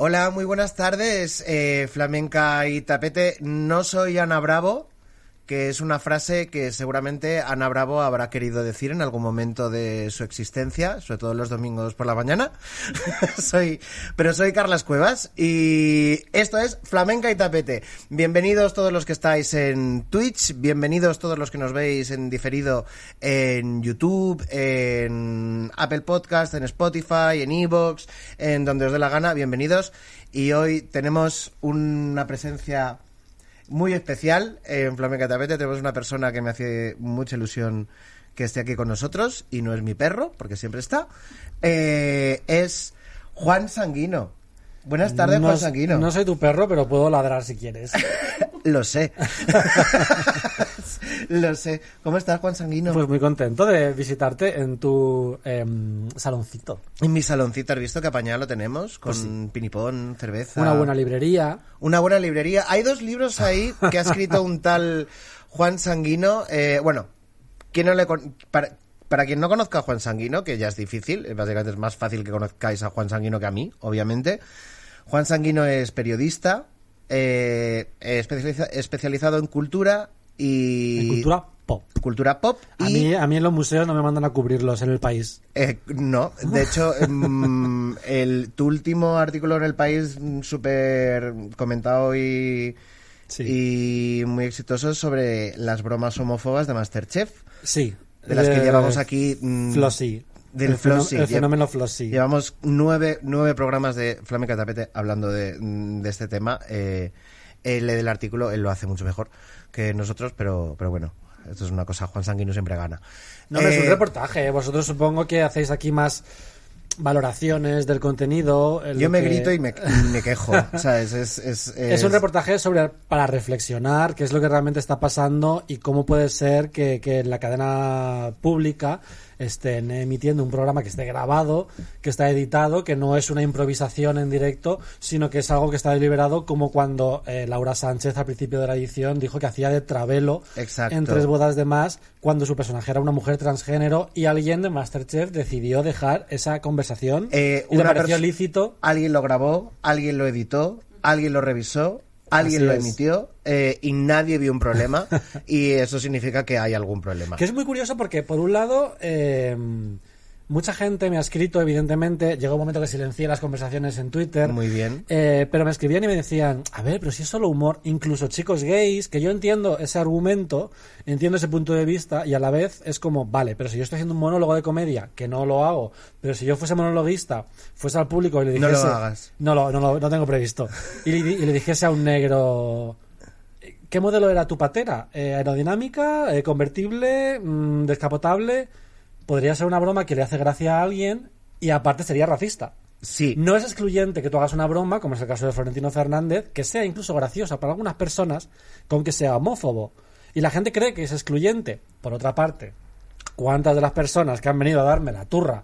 Hola, muy buenas tardes, eh, flamenca y tapete. No soy Ana Bravo, que es una frase que seguramente Ana Bravo habrá querido decir en algún momento de su existencia, sobre todo los domingos por la mañana. soy, pero soy Carlas Cuevas y esto es Flamenca y Tapete. Bienvenidos todos los que estáis en Twitch, bienvenidos todos los que nos veis en diferido en YouTube, en Apple Podcast, en Spotify, en Evox, en donde os dé la gana, bienvenidos. Y hoy tenemos una presencia muy especial en Flamenca Tapete. Tenemos una persona que me hace mucha ilusión que esté aquí con nosotros y no es mi perro, porque siempre está. Eh, es Juan Sanguino. Buenas tardes, no, Juan Sanguino. No soy tu perro, pero puedo ladrar si quieres. Lo sé. Lo sé. ¿Cómo estás, Juan Sanguino? Pues muy contento de visitarte en tu em, saloncito. En mi saloncito, ¿has visto que apañado lo tenemos? Con pinipón, cerveza. Pues Una buena librería. Una buena librería. Hay dos libros ahí que ha escrito un tal Juan Sanguino. Eh, bueno, ¿quién no le con- para, para quien no conozca a Juan Sanguino, que ya es difícil, eh, básicamente es más fácil que conozcáis a Juan Sanguino que a mí, obviamente. Juan Sanguino es periodista, eh, especializa- especializado en cultura y... En cultura pop. cultura pop. A y- mí, a mí en los museos no me mandan a cubrirlos en el país. Eh, no, de hecho, em, el, tu último artículo en el país mm, súper comentado y, Sí. y muy exitoso sobre las bromas homófobas de Masterchef, Sí. de las que llevamos aquí... mm, Flossy. Del el, Flossy. el fenómeno Flossy. Llevamos nueve, nueve programas de Flamenca Tapete hablando de, mm, de este tema. Eh, él del artículo, él lo hace mucho mejor que nosotros, pero, pero bueno, esto es una cosa, Juan Sanguino siempre gana. No, es un reportaje. ¿eh? Vosotros supongo que hacéis aquí más valoraciones del contenido. en Yo me que- grito y me, me quejo. Es, es, Es un reportaje sobre para reflexionar qué es lo que realmente está pasando y cómo puede ser que, que en la cadena pública estén emitiendo un programa que esté grabado, que está editado, que no es una improvisación en directo, sino que es algo que está deliberado, como cuando eh, Laura Sánchez al principio de la edición dijo que hacía de travelo Exacto. en tres bodas de más cuando su personaje era una mujer transgénero y alguien de Masterchef decidió dejar esa conversación Eh, y le pareció lícito Alguien lo grabó, alguien lo editó, alguien lo revisó, alguien Así lo es. emitió eh, y nadie vio un problema y eso significa que hay algún problema. Que es muy curioso porque, por un lado, eh, mucha gente me ha escrito, evidentemente, llegó un momento que silencié las conversaciones en Twitter. Muy bien. Eh, pero me escribían y me decían, a ver, pero si es solo humor, incluso chicos gays, que yo entiendo ese argumento, entiendo ese punto de vista, y a la vez es como, vale, pero si yo estoy haciendo un monólogo de comedia, que no lo hago, pero si yo fuese monologuista, fuese al público y le No dijese... lo hagas. No lo, no lo- no tengo previsto. Y le, y le dijese a un negro... ¿Qué modelo era tu patera? Eh, ¿Aerodinámica? eh, ¿Convertible? mm, ¿Descapotable? Podría ser una broma que le hace gracia a alguien y aparte sería racista. Sí, No es excluyente que tú hagas una broma, como es el caso de Florentino Fernández, que sea incluso graciosa para algunas personas, con que sea homófobo. Y la gente cree que es excluyente. Por otra parte, ¿cuántas de las personas que han venido a darme la turra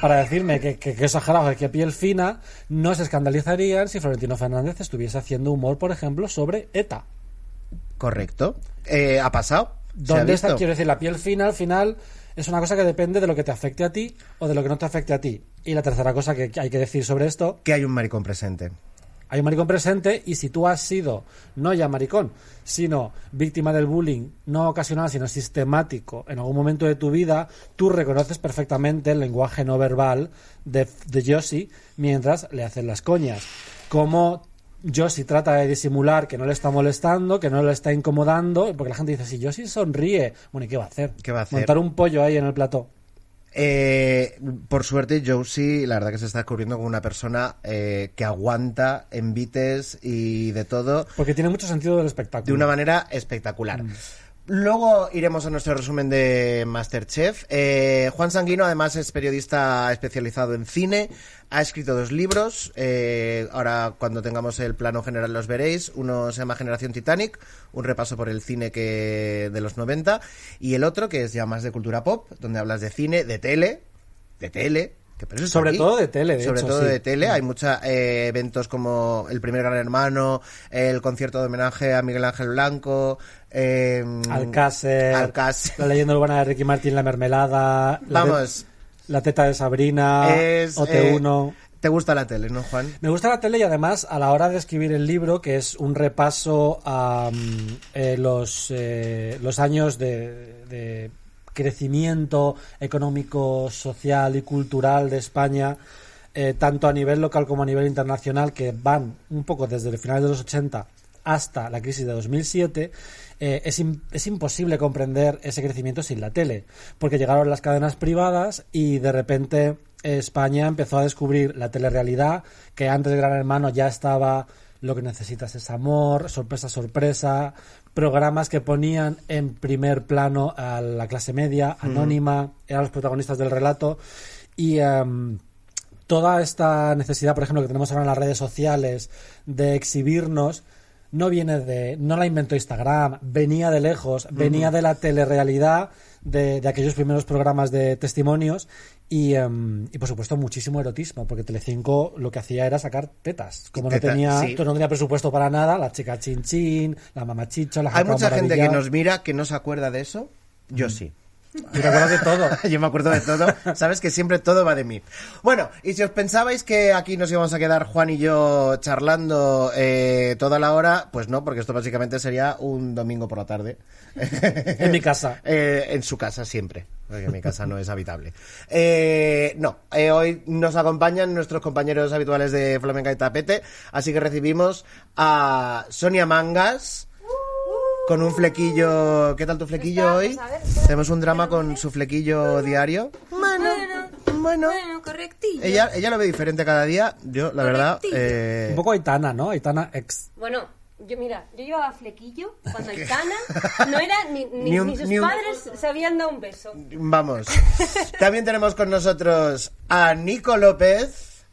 para decirme que, que, que exagerado, que piel fina, no se escandalizarían si Florentino Fernández estuviese haciendo humor, por ejemplo, sobre ETA? correcto. Eh, ¿Ha pasado? ¿Se ha ¿Dónde está? Quiero decir, la piel fina al final es una cosa que depende de lo que te afecte a ti o de lo que no te afecte a ti. Y la tercera cosa que hay que decir sobre esto Que hay un maricón presente. hay un maricón presente y si tú has sido no ya maricón, sino víctima del bullying no ocasional, sino sistemático en algún momento de tu vida, tú reconoces perfectamente el lenguaje no verbal de, de mientras le hacen las coñas. Como Josie trata de disimular que no le está molestando, que no le está incomodando, porque la gente dice, si Josie sonríe, bueno, ¿y qué va a hacer? ¿Qué va a hacer? Montar un pollo ahí en el plató. Eh, por suerte, Josie, la verdad que se está descubriendo como una persona eh, que aguanta envites y de todo Porque tiene mucho sentido del espectáculo. de una manera espectacular. Luego iremos a nuestro resumen de Masterchef. Eh, Juan Sanguino, además, es periodista especializado en cine. Ha escrito dos libros. eh, ahora, cuando tengamos el plano general, los veréis. Uno se llama Generación Titanic, un repaso por el cine de los 90. Y el otro, que es ya más de cultura pop, donde hablas de cine, de tele, de tele. Que Sobre aquí. todo de tele, de Sobre hecho, todo sí. de tele. Hay muchos eventos como el primer Gran Hermano, el concierto de homenaje a Miguel Ángel Blanco. Eh, Alcácer, Alcácer. la leyenda urbana de Ricky Martin, La Mermelada, la, Vamos. te- la teta de Sabrina, Es, OT1. eh, ¿Te gusta la tele, no, Juan? Me gusta la tele y además a la hora de escribir el libro, que es un repaso a mm, eh, los, eh, los años de, de crecimiento económico, social y cultural de España, eh, tanto a nivel local como a nivel internacional, que van un poco desde el final de los 80 hasta la crisis de 2007, eh, es, es imposible comprender ese crecimiento sin la tele, porque llegaron las cadenas privadas y de repente España empezó a descubrir la telerealidad, que antes de Gran Hermano ya estaba Lo que necesitas es amor, sorpresa, sorpresa, programas que ponían en primer plano a la clase media, anónima, eran los protagonistas del relato y... em, toda esta necesidad, por ejemplo, que tenemos ahora en las redes sociales de exhibirnos, no viene de, no la inventó Instagram, venía de lejos, venía de la telerrealidad de, de aquellos primeros programas de testimonios y, em, y por supuesto muchísimo erotismo, porque Telecinco lo que hacía era sacar tetas, como no tenía, sí. no tenía presupuesto para nada, la chica chin chin, la mamachicho, la Hay mucha gente que nos mira que no se acuerda de eso. Yo sí. ¿Te acuerdas de todo? Yo me acuerdo de todo. Sabes que siempre todo va de mí. Bueno, y si os pensabais que aquí nos íbamos a quedar Juan y yo charlando eh, toda la hora, pues no, porque esto básicamente sería un domingo por la tarde. En mi casa. Eh, en su casa siempre, porque mi casa no es habitable. Eh, no, eh, hoy nos acompañan nuestros compañeros habituales de Flamenca y Tapete, así que recibimos a Sonia Mangas con un flequillo. ¿Qué tal tu flequillo Está- hoy? pues, a ver, Tenemos un drama con su flequillo diario. Bueno, bueno. Bueno, correctillo. Ella, ella lo ve diferente cada día. Yo, la verdad. Eh, Un poco Aitana, ¿no? Aitana ex. Bueno, yo mira, yo llevaba flequillo cuando Aitana no era ni, ni, Ni un- ni sus ni un- padres se habían dado un beso. Vamos. También tenemos con nosotros a Nico López.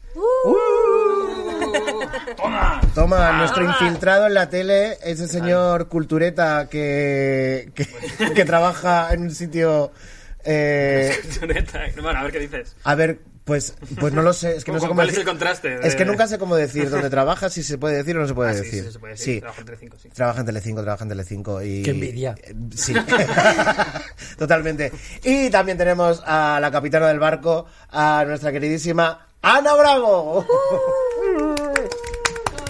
Toma. Toma, nuestro infiltrado en la tele, ese señor cultureta que, que, que trabaja en un sitio... eh. Bueno, a ver qué dices. a ver, pues, pues no lo sé, es que no sé ¿Cómo- cuál es decir- el contraste de- Es que nunca sé cómo decir dónde trabaja, si se puede decir o no se puede Ah, sí, decir. sí, se puede decir. Trabaja en Telecinco, sí. Trabaja en Telecinco, trabaja en Telecinco y... Qué envidia. Eh, Sí, totalmente. Y también tenemos a la capitana del barco, a nuestra queridísima Ana Bravo.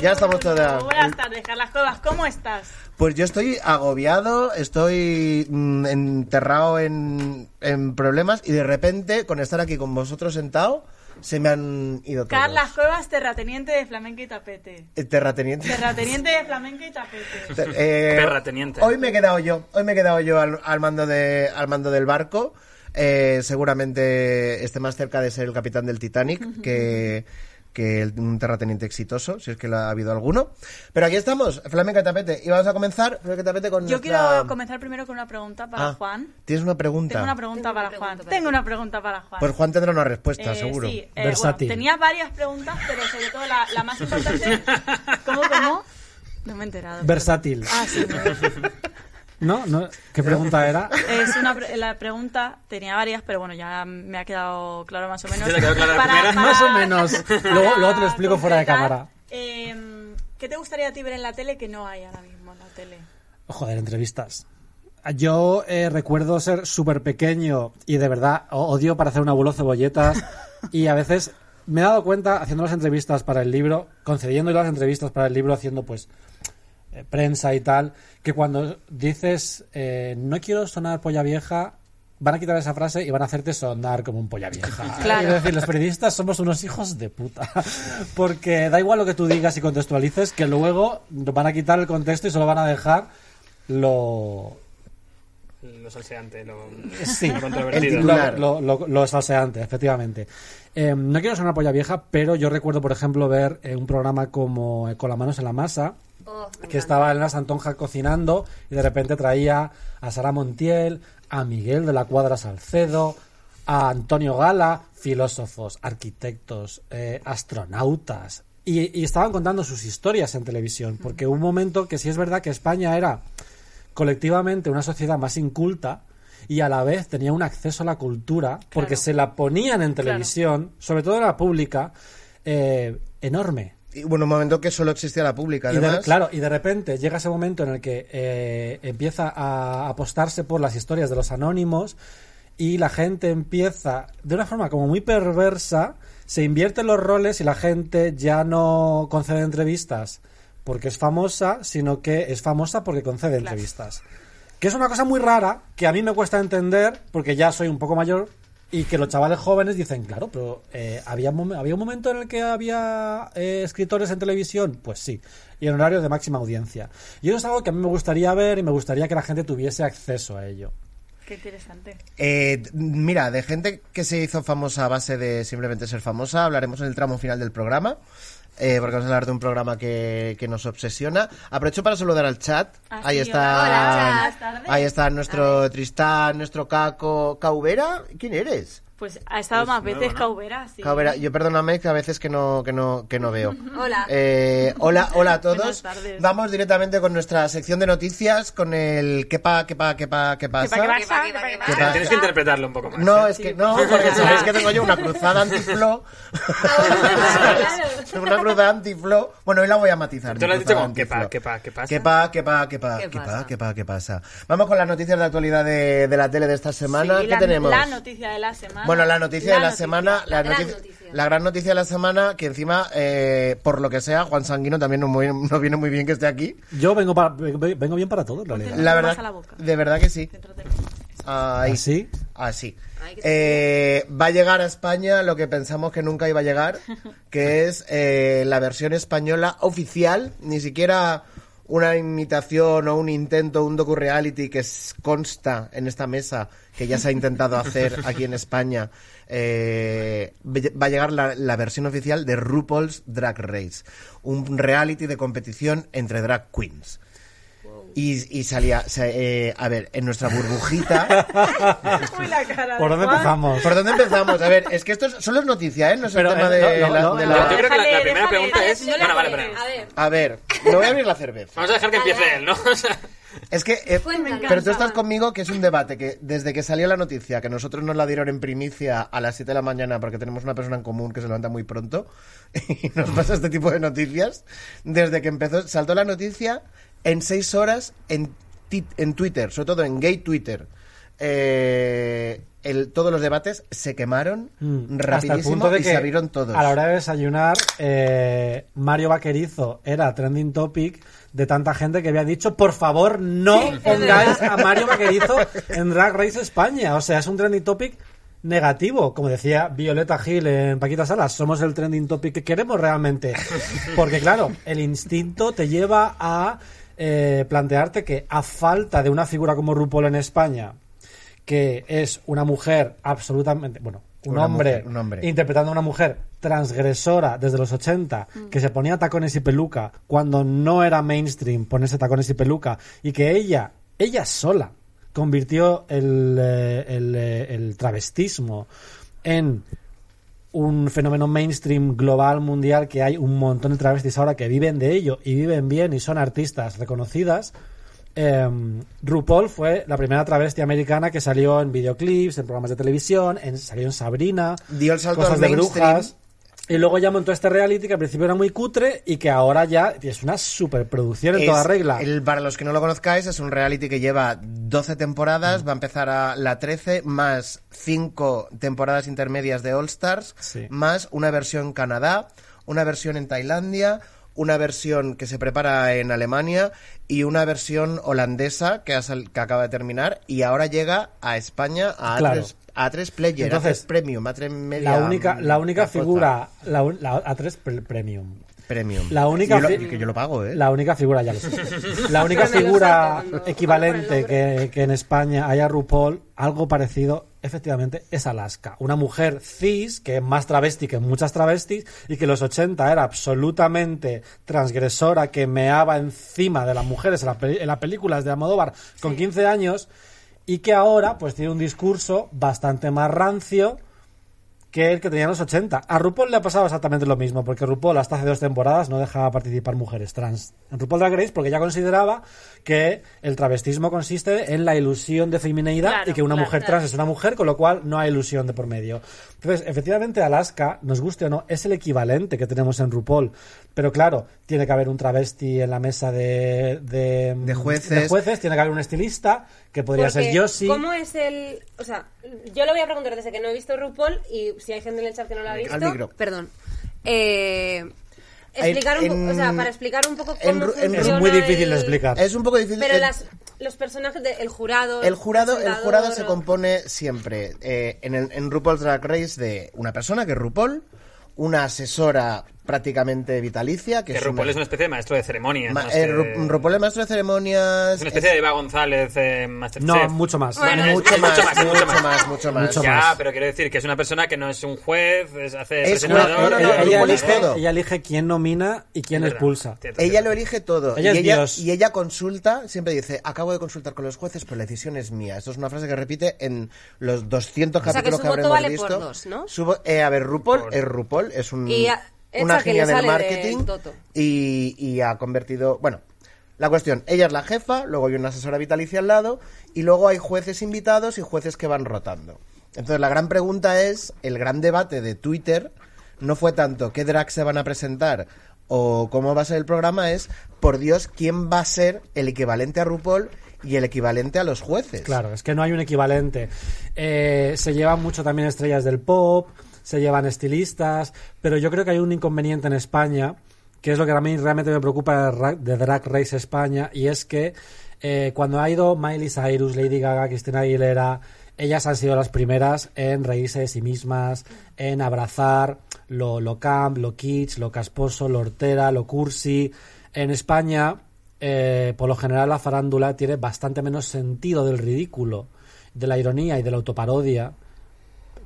Ya estamos todas. Buenas tardes, Carlas Cuevas, ¿cómo estás? Pues yo estoy agobiado, estoy mm, enterrado en, en problemas y de repente, con estar aquí con vosotros sentado, se me han ido todos. Carlas Cuevas, terrateniente de Flamenca y Tapete. Eh, Terrateniente. Terrateniente de Flamenca y Tapete. Eh, Terrateniente. Hoy me he quedado yo, hoy me he quedado yo al, al mando de al mando del barco. Eh, seguramente esté más cerca de ser el capitán del Titanic que, que el- un terrateniente exitoso, si es que lo ha habido alguno. Pero aquí estamos, Flamenca y Tapete. Y vamos a comenzar, Flamenca Tapete, con Yo nuestra- quiero comenzar primero con una pregunta para Ah, Juan. ¿Tienes una pregunta? Tengo una pregunta Tengo una para pregunta Juan. para Tengo una pregunta para Juan. Pues Juan tendrá una respuesta, Eh, seguro. Sí, eh, Versátil. bueno, tenía varias preguntas, pero sobre todo la, la más importante. ¿Cómo, cómo? No me he enterado. Versátil. Ah, sí. ¿No? ¿No? ¿Qué pregunta era? Es una pre- la pregunta tenía varias, pero bueno, ya me ha quedado claro más o menos. ¿Ya te ha quedado clara la primera? Más o menos. Luego- luego te lo explico fuera de cámara. eh, ¿Qué te gustaría a ti ver en la tele que no hay ahora mismo en la tele? Joder, entrevistas. Yo eh, recuerdo ser súper pequeño y de verdad odio para hacer un abuelo cebolletas y a veces me he dado cuenta haciendo las entrevistas para el libro, concediendo las entrevistas para el libro, haciendo pues prensa y tal, que cuando dices eh, no quiero sonar polla vieja, van a quitar esa frase y van a hacerte sonar como un polla vieja. Claro. Es decir, los periodistas somos unos hijos de puta. Porque da igual lo que tú digas y contextualices, que luego van a quitar el contexto y solo van a dejar lo, Lo salseante, lo, Sí, lo El controvertido. titular. lo, lo, lo- lo salseante, efectivamente. Eh, no quiero ser una polla vieja, pero yo recuerdo, por ejemplo, ver eh, un programa como eh, Con las manos en la masa, Oh, que estaba Elena Santonja cocinando y de repente traía a Sara Montiel, a Miguel de la Cuadra Salcedo, a Antonio Gala, filósofos, arquitectos, eh, astronautas. Y, y estaban contando sus historias en televisión, porque hubo un momento que sí es verdad que España era colectivamente una sociedad más inculta y a la vez tenía un acceso a la cultura, porque se la ponían en televisión, sobre todo en la pública, eh, enorme. Y bueno, un momento que solo existía la pública, Y de- además. claro, y de repente llega ese momento en el que eh, empieza a apostarse por las historias de los anónimos y la gente empieza, de una forma como muy perversa, se invierten los roles y la gente ya no concede entrevistas porque es famosa, sino que es famosa porque concede entrevistas. Que es una cosa muy rara, que a mí me cuesta entender, porque ya soy un poco mayor, y que los chavales jóvenes dicen, claro, pero eh, ¿había, ¿había un momento en el que había eh, escritores en televisión? Pues sí, y en horario de máxima audiencia. Y eso es algo que a mí me gustaría ver y me gustaría que la gente tuviese acceso a ello. Qué interesante. Eh, mira, de gente que se hizo famosa a base de simplemente ser famosa, hablaremos en el tramo final del programa. Eh, porque vamos a hablar de un programa que, que nos obsesiona. Aprovecho para saludar al chat. Ah, ahí está. hola, tardes. Ahí está nuestro Tristán, nuestro Caco. ¿Caubera? ¿Quién eres? Pues ha estado más veces Caubera, sí. Caubera, yo perdóname que a veces que no, que no, que no veo. Hola. Eh, hola, hola a Buenas todos. tardes. Vamos directamente con nuestra sección de noticias, con el qué pa, qué pa, qué pa, qué pasa. ¿Qué pasa? ¿Qué pasa? Tienes que interpretarlo un poco más. No, es que no, porque sabéis que tengo yo una cruzada antiflow. una cruzada antiflow. Bueno, hoy la voy a matizar. Tú lo has dicho como, ¿qué pa, qué pa, qué pasa? ¿Qué pa, qué pa, qué pa, ¿Qué pa, pasa? qué pa, qué pasa? Vamos con las noticias de actualidad de, de la tele de esta semana. Sí, ¿Qué la, tenemos? La noticia de la semana. Bueno, la noticia de la noticia. semana, la, La gran noticia- noticia. la gran noticia de la semana, que encima, eh, por lo que sea, Juan Sanguino también no, muy- no viene muy bien que esté aquí. Yo vengo, para, vengo bien para todo, en realidad. La verdad, de verdad que sí. Ahí. ¿Así? Así. Que Eh, va a llegar a España lo que pensamos que nunca iba a llegar, que es eh, la versión española oficial, ni siquiera una imitación o un intento, un docu-reality que consta en esta mesa, que ya se ha intentado hacer aquí en España. Eh, va a llegar la, la versión oficial de RuPaul's Drag Race, un reality de competición entre drag queens. Y, y salía, se- eh, a ver, en nuestra burbujita, Uy, la cara ¿Por de dónde empezamos? ¿Por dónde empezamos? A ver, es que esto es- solo es noticia, ¿eh? No es Pero, el tema eh, de, no, la, no, de no. la- Yo creo que la, la Déjale, primera déjale, pregunta déjale, es... no le Bueno, vale, pero... A ver, A ver, me voy a abrir la cerveza. Vamos a dejar que empiece él, ¿no? O sea, Es que... eh, Cuéntanos. pero tú estás conmigo que es un debate que desde que salió la noticia, que nosotros nos la dieron en primicia a las 7 de la mañana porque tenemos una persona en común que se levanta muy pronto y nos pasa este tipo de noticias, desde que empezó, saltó la noticia en 6 horas en, en Twitter, sobre todo en gay Twitter. Eh, el- todos los debates se quemaron Mm, Hasta el rapidísimo punto de y que se abrieron todos. a la hora de desayunar eh, Mario Vaquerizo era trending topic de tanta gente que había dicho por favor no pongáis a Mario Vaquerizo en Drag Race España o sea es un trending topic negativo. Como decía Violeta Gil en Paquita Salas somos el trending topic que queremos realmente. Porque claro el instinto te lleva a eh, plantearte que a falta de una figura como RuPaul en España que es una mujer absolutamente, bueno, un hombre, mujer, un hombre. interpretando a una mujer transgresora desde los 80, que se ponía tacones y peluca cuando no era mainstream ponerse tacones y peluca, y que ella, ella sola, convirtió el, eh, el, eh, el travestismo en un fenómeno mainstream global mundial que hay un montón de travestis ahora que viven de ello y viven bien y son artistas reconocidas. Eh, RuPaul fue la primera travesti americana que salió en videoclips, en programas de televisión, en, salió en Sabrina, Dio el salto cosas al de brujas. Y luego ya montó este reality que al principio era muy cutre y que ahora ya es una superproducción en Es toda regla. el- para los que no lo conozcáis, es un reality que lleva 12 Mm. temporadas, va a empezar a la 13, más 5 temporadas intermedias de All Stars, Sí. más una versión en Canadá, una versión en Tailandia, una versión que se prepara en Alemania y una versión holandesa que, que acaba de terminar y ahora llega a España a Claro. A3, A3 Player, Entonces, A3 Premium, A3 Media. La única, la única cosa. figura, la, A3 pre- Premium. Premium. La única Yo lo- que yo lo pago, ¿eh? La única figura, ya lo sé. La única figura equivalente que, que en España haya RuPaul, algo parecido, efectivamente es Alaska. Una mujer cis, que es más travesti que muchas travestis, y que en los 80 era absolutamente transgresora, que meaba encima de las mujeres en, la peli- en las películas de Almodóvar con 15 años, y que ahora pues tiene un discurso bastante más rancio que el que tenía en los 80. A RuPaul le ha pasado exactamente lo mismo, porque RuPaul hasta hace dos temporadas no dejaba participar mujeres trans en RuPaul Drag Race porque ya consideraba que el travestismo consiste en la ilusión de femineidad Claro, y que una claro, mujer claro. trans es una mujer, con lo cual no hay ilusión de por medio. Entonces, efectivamente, Alaska, nos guste o no, es el equivalente que tenemos en RuPaul. Pero claro, tiene que haber un travesti en la mesa de, de, De jueces. de jueces, tiene que haber un estilista, que podría Porque, ser Yossi. ¿Cómo es el...? O sea, yo lo voy a preguntar desde que no he visto RuPaul y si hay gente en el chat que no lo ha visto... Al micro. Perdón. Eh, explicar un En- poco, o sea, para explicar un poco cómo en Ru- Es funciona muy difícil de explicar. Es un poco difícil. Pero las, los personajes del jurado... El jurado, el jurado se compone siempre eh, en, el, en RuPaul's Drag Race de una persona que es RuPaul, una asesora prácticamente vitalicia, que, Que es RuPaul una- es una especie de maestro de ceremonias. Ma- eh, que- Ru- RuPaul es maestro de ceremonias. Es una especie de Eva González eh, Masterchef. No, mucho más. Bueno, mucho, es más, mucho más, mucho más, mucho más. Mucho ya, más. pero quiero decir que es una persona que no es un juez, es, hace Es presentador, una- no, no, ella, no, ella RuPaul elige, todo. ella elige quién nomina y quién verdad, expulsa. cierto, Ella cierto. lo elige todo. Ella y, es ella, Dios. y ella consulta, siempre dice, acabo de consultar con los jueces, pero la decisión es mía. Esto es una frase que repite en los 200 sea, que capítulos su que, voto habremos vale visto. por dos, ¿no? Su vo- eh, a ver, RuPaul Por- es RuPaul, es un, Y a- una genia del marketing y ha convertido... Bueno, la cuestión, ella es la jefa, luego hay una asesora vitalicia al lado y luego hay jueces invitados y jueces que van rotando. Entonces la gran pregunta es, el gran debate de Twitter no fue tanto qué drag se van a presentar o cómo va a ser el programa, es, por Dios, quién va a ser el equivalente a RuPaul y el equivalente a los jueces. Claro, es que no hay un equivalente. Eh, se llevan mucho también estrellas del pop, se llevan estilistas, pero yo creo que hay un inconveniente en España, que es lo que a mí realmente me preocupa de Ra- de Drag Race España, y es que eh, cuando ha ido Miley Cyrus, Lady Gaga, Cristina Aguilera, ellas han sido las primeras en reírse de sí mismas, en abrazar lo, lo camp, lo kitsch, lo casposo, lo hortera, lo cursi. En España, eh, por lo general, la farándula tiene bastante menos sentido del ridículo, de la ironía y de la autoparodia.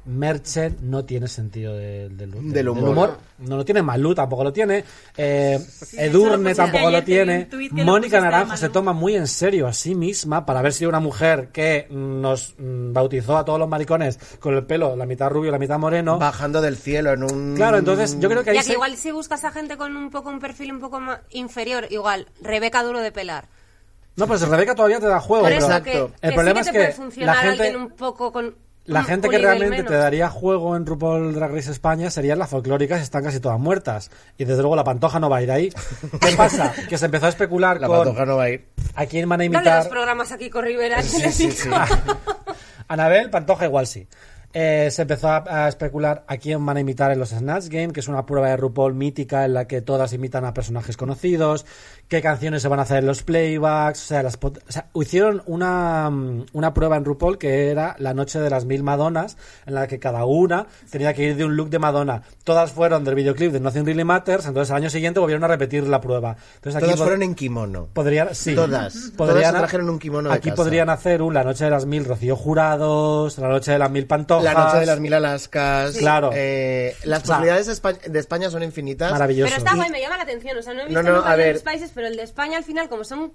Merche no tiene sentido de- del, del- Del humor. No lo tiene. Malú tampoco lo tiene. eh, Edurne lo tampoco lo tiene. Mónica Naranjo se toma muy en serio a sí misma para haber sido una mujer que mm, nos mm, bautizó a todos los maricones con el pelo la mitad rubio, la mitad moreno. Bajando del cielo en un... Claro, entonces yo creo que ahí Ya que igual si buscas a gente con un poco un perfil un poco más inferior, igual, Rebeca Duro de pelar. No, pues Rebeca todavía te da juego. Por pero- que, que El problema sí es que te que puede funcionar la gente- alguien un poco con La un- gente que realmente te daría juego en RuPaul Drag Race España serían las folclóricas, están casi todas muertas. Y desde luego la pantoja no va a ir ahí. ¿Qué pasa? Que se empezó a especular La con patoja no va a ir. a quién van a Dale imitar. los programas aquí con Rivera. Sí, sí, sí. Anabel, Pantoja igual sí. Eh, se empezó a, a especular a quién van a imitar en los Snatch Game, que es una prueba de RuPaul mítica en la que todas imitan a personajes conocidos, qué canciones se van a hacer en los playbacks, o sea, las o sea, hicieron una, mm, una prueba en RuPaul que era la noche de las mil Madonas, en la que cada una tenía que ir de un look de Madonna. Todas fueron del videoclip de Nothing Really Matters, entonces al año siguiente volvieron a repetir la prueba. Entonces aquí Todas fueron en kimono. Podrían, sí. Todas. Podrían, Todas se trajeron un kimono de Aquí casa. podrían hacer un La Noche de las Mil Rocío Jurados, La Noche de las Mil Pantojas. La noche de las mil Alaskas. Claro. Eh, las O sea, posibilidades de Espa- de España son infinitas. Maravilloso. Pero está guay, me llama la atención. O sea, no he No, visto no, nunca a ver. los países, pero el de España al final, como son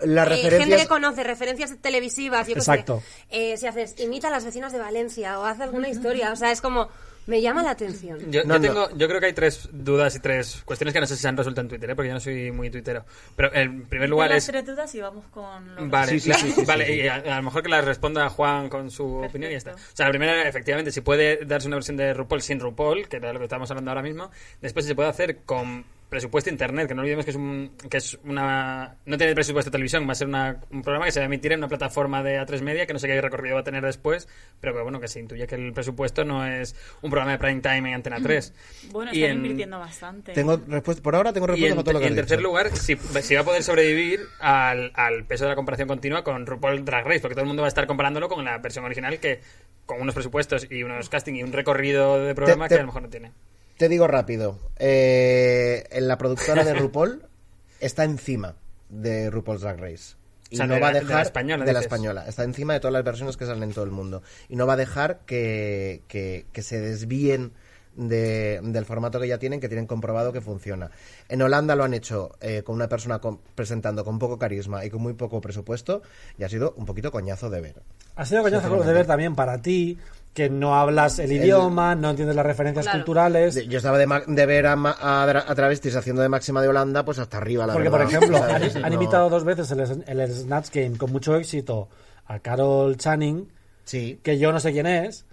Las eh, gente que conoce, referencias televisivas, yo sé, Exacto. eh, si haces, imita a las vecinas de Valencia o haz alguna historia, o sea, es como, me llama la atención. Yo, No, yo no. tengo, yo creo que hay tres dudas y tres cuestiones que no sé si se han resuelto en Twitter, ¿eh? porque yo no soy muy tuitero. Pero en primer lugar las es... tres dudas y vamos con lo Vale, Sí, sí, la- sí, sí, vale sí. y a, a lo mejor que la responda Juan con su opinión y ya está. O sea, la primera, efectivamente, si puede darse una versión de RuPaul sin RuPaul, que era lo que estamos hablando ahora mismo. Después, si se puede hacer con presupuesto internet, que no olvidemos que es, un, que es una... No tiene presupuesto de televisión, va a ser una- un programa que se va a emitir en una plataforma de A3 Media, que no sé qué recorrido va a tener después, pero que bueno, que se intuye que el presupuesto no es un programa de prime time en Antena 3. Bueno, Y están en- invirtiendo bastante. Tengo respuesta, por ahora tengo y respuesta en, para todo lo y que en has tercer dicho. lugar, si, si va a poder sobrevivir al, al peso de la comparación continua con RuPaul Drag Race, porque todo el mundo va a estar comparándolo con la versión original que con unos presupuestos y unos casting y un recorrido de programa te- que a lo mejor no tiene. Te digo rápido. Eh, en la productora de RuPaul está encima de RuPaul's Drag Race. Y O sea, no de va a la- de la dejar española, de la española. Está encima de todas las versiones que salen en todo el mundo. Y no va a dejar que, que- que se desvíen de- del formato que ya tienen, que tienen comprobado que funciona. En Holanda lo han hecho eh, con una persona con- presentando con poco carisma y con muy poco presupuesto y ha sido un poquito coñazo de ver. Ha sido coñazo de ver también para ti, que no hablas el idioma, no entiendes las referencias Claro. culturales. Yo estaba de, ver a, ma- a, a travestis haciendo de máxima de Holanda, pues hasta arriba, la Porque, por ejemplo, han, ¿Sabes? han No- invitado dos veces el, el Snatch Game con mucho éxito a Carol Channing, Sí. que yo no sé quién es,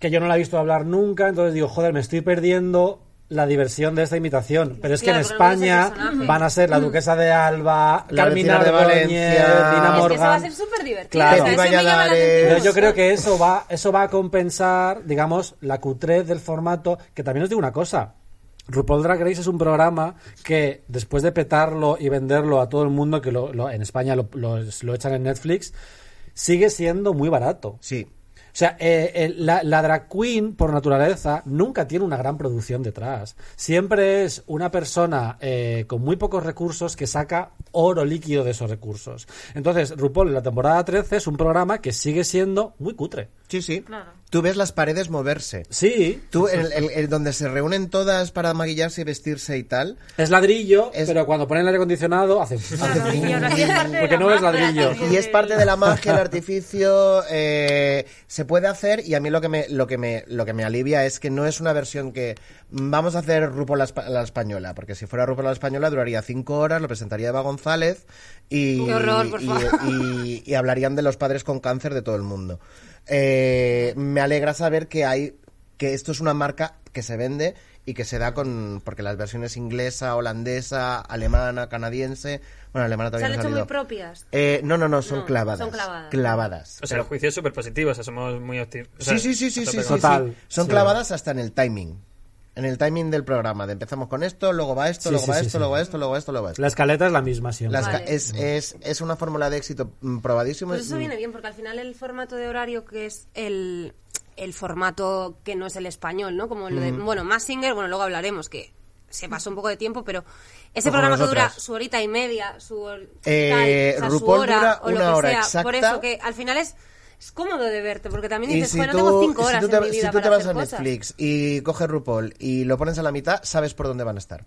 que yo no la he visto hablar nunca, entonces digo, joder, me estoy perdiendo la diversión de esta imitación. Pero es que en no España van a ser la duquesa de Alba, La Carmina de Valencia. Dina Es que Es que eso va a ser súper divertido. Claro. o sea, Valladares. Pero yo creo que eso va, eso va a compensar, digamos, la cutrez del formato. Que también os digo una cosa. RuPaul Drag Race es un programa que después de petarlo y venderlo a todo el mundo, que lo- lo- en España lo, lo- lo echan en Netflix, sigue siendo muy barato. Sí. O sea, eh, eh, la, la drag queen, por naturaleza, nunca tiene una gran producción detrás. Siempre es una persona eh, con muy pocos recursos que saca oro líquido de esos recursos. Entonces, RuPaul en la temporada 13 es un programa que sigue siendo muy cutre. Sí, sí. Claro. Tú ves las paredes moverse. Sí, Tú, el, el- el donde se reúnen todas para maquillarse y vestirse y tal, es ladrillo, Es- pero cuando ponen el aire acondicionado hace... hace Claro, y ahora sí es parte de porque no es ladrillo. y es parte de la magia, el artificio, eh, se puede hacer y a mí lo que me lo que me lo que me alivia es que no es una versión que vamos a hacer RuPaul la, la española, porque si fuera RuPaul la española duraría cinco horas, lo presentaría Eva González y Qué horror, por y- favor. y- y hablarían de los padres con cáncer de todo el mundo. Eh, me alegra saber que hay que esto es una marca que se vende y que se da con porque las versiones inglesa, holandesa, alemana, canadiense, bueno, alemana Se todavía han no ha hecho muy propias. Eh, no, no, no, son No, clavadas. son clavadas. Clavadas. O sea, el juicio es súper positivo, o sea, somos muy optimistas. sí, sí, sí, sí, sí, sí, sí. Total, Son sí. clavadas hasta en el timing. En el timing del programa. De empezamos con esto, luego va esto, Sí, luego sí, va sí, esto, sí. luego va esto, luego va esto, luego va esto. La escaleta es la misma siempre. Vale. es, es, es una fórmula de éxito mm, probadísima. Pues eso Mm, viene bien, porque al final el formato de horario que es el, el formato que no es el español, ¿no? Como lo de, bueno, más singer, bueno, luego hablaremos que se pasó un poco de tiempo, pero ese Como programa que dura su horita y media, su, hor- Eh, tal, o sea, su hora, dura o lo una que hora sea. exacta. Por eso que al final es, es cómodo de verte, porque también dices, si bueno, tú, tengo cinco si horas tú te, en mi si vida tú te para vas a cosas. Netflix y coges RuPaul y lo pones a la mitad, sabes por dónde van a estar.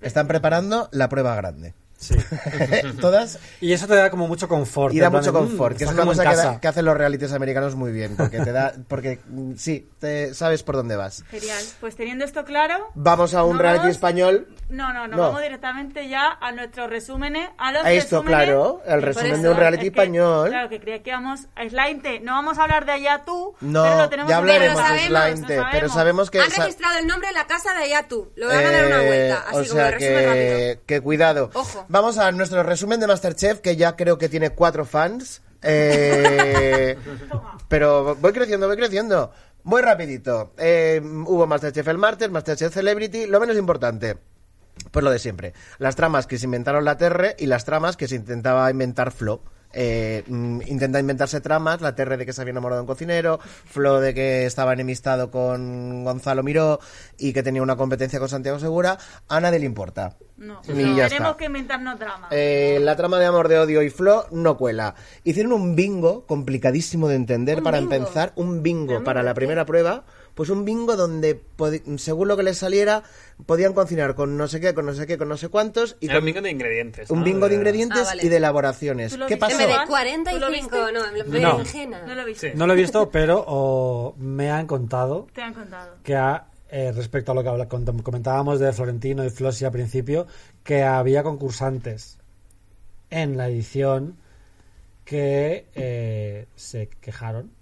Están preparando la prueba grande. Sí. Todas Y eso te da como mucho confort. y da plan mucho mm, confort, que es una como cosa que, da- que hacen los realities americanos muy bien, porque te da, porque mm, sí, te sabes por dónde vas. Genial. Pues teniendo esto claro, Vamos a un ¿Nos reality vamos? español. no, no, nos No. vamos directamente ya a nuestros resúmenes, a los A esto, resúmenes. claro, el resumen eso, de un reality es que, español. Claro, que creía que íbamos a Slainte. No vamos a hablar de allá tú, No, pero lo tenemos ya hablaremos de Slinte, pero sabemos que... Han registrado el nombre de la casa de allá tú. Lo van a dar una Eh, vuelta, así o como sea el resumen rápido. que, que cuidado. Ojo. Vamos a nuestro resumen de Masterchef, que ya creo que tiene cuatro fans. Eh, pero voy creciendo, voy creciendo. Muy rapidito. Eh, hubo Masterchef el martes, Masterchef Celebrity, lo menos importante. Pues lo de siempre. Las tramas que se inventaron la Terre y las tramas que se intentaba inventar Flo. Eh, mm, intenta inventarse tramas, la Terre de que se había enamorado de un cocinero, Flo de que estaba enemistado con Gonzalo Miró y que tenía una competencia con Santiago Segura. A nadie le importa. No, Y no, ya tenemos está. que inventarnos drama. Eh, la trama de amor de odio y Flo no cuela. Hicieron un bingo complicadísimo de entender para bingo. empezar, un bingo para ¿por la primera prueba, pues un bingo donde según lo que les saliera podían cocinar con no sé qué, con no sé qué, con no sé cuántos y Era un bingo de ingredientes. un ¿no? bingo de ingredientes Ah, vale. y de elaboraciones. ¿Tú lo ¿Qué pasó? De Juan? ¿Tú lo 45, viste? no, en No. No lo viste. Sí. No lo he visto, pero oh, me han contado Te han contado. que ha- eh, respecto a lo que comentábamos de Florentino y Flossi al principio, que había concursantes en la edición que eh, se quejaron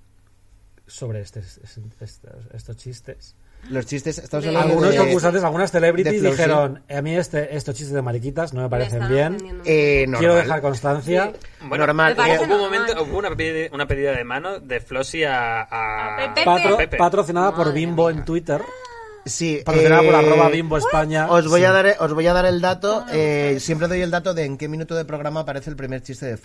sobre este- este- estos, estos chistes. Los chistes, estamos De- hablando Algunos de... concursantes, algunas celebrities de Flossi. dijeron, a mí este, estos chistes de mariquitas no me parecen bien. Eh, quiero dejar constancia. Bueno, Normal. Eh, Hubo un momento, hubo una pedida, una pedida de mano de Flossi a, a, A Pepe. Patro- Pepe. patrocinada por Bimbo mía. en Twitter, Sí, patrocinada por eh, arroba Bimbo España. Os voy, Sí. a dar, os voy a dar el dato. eh, siempre doy el dato de en qué minuto de programa aparece el primer chiste de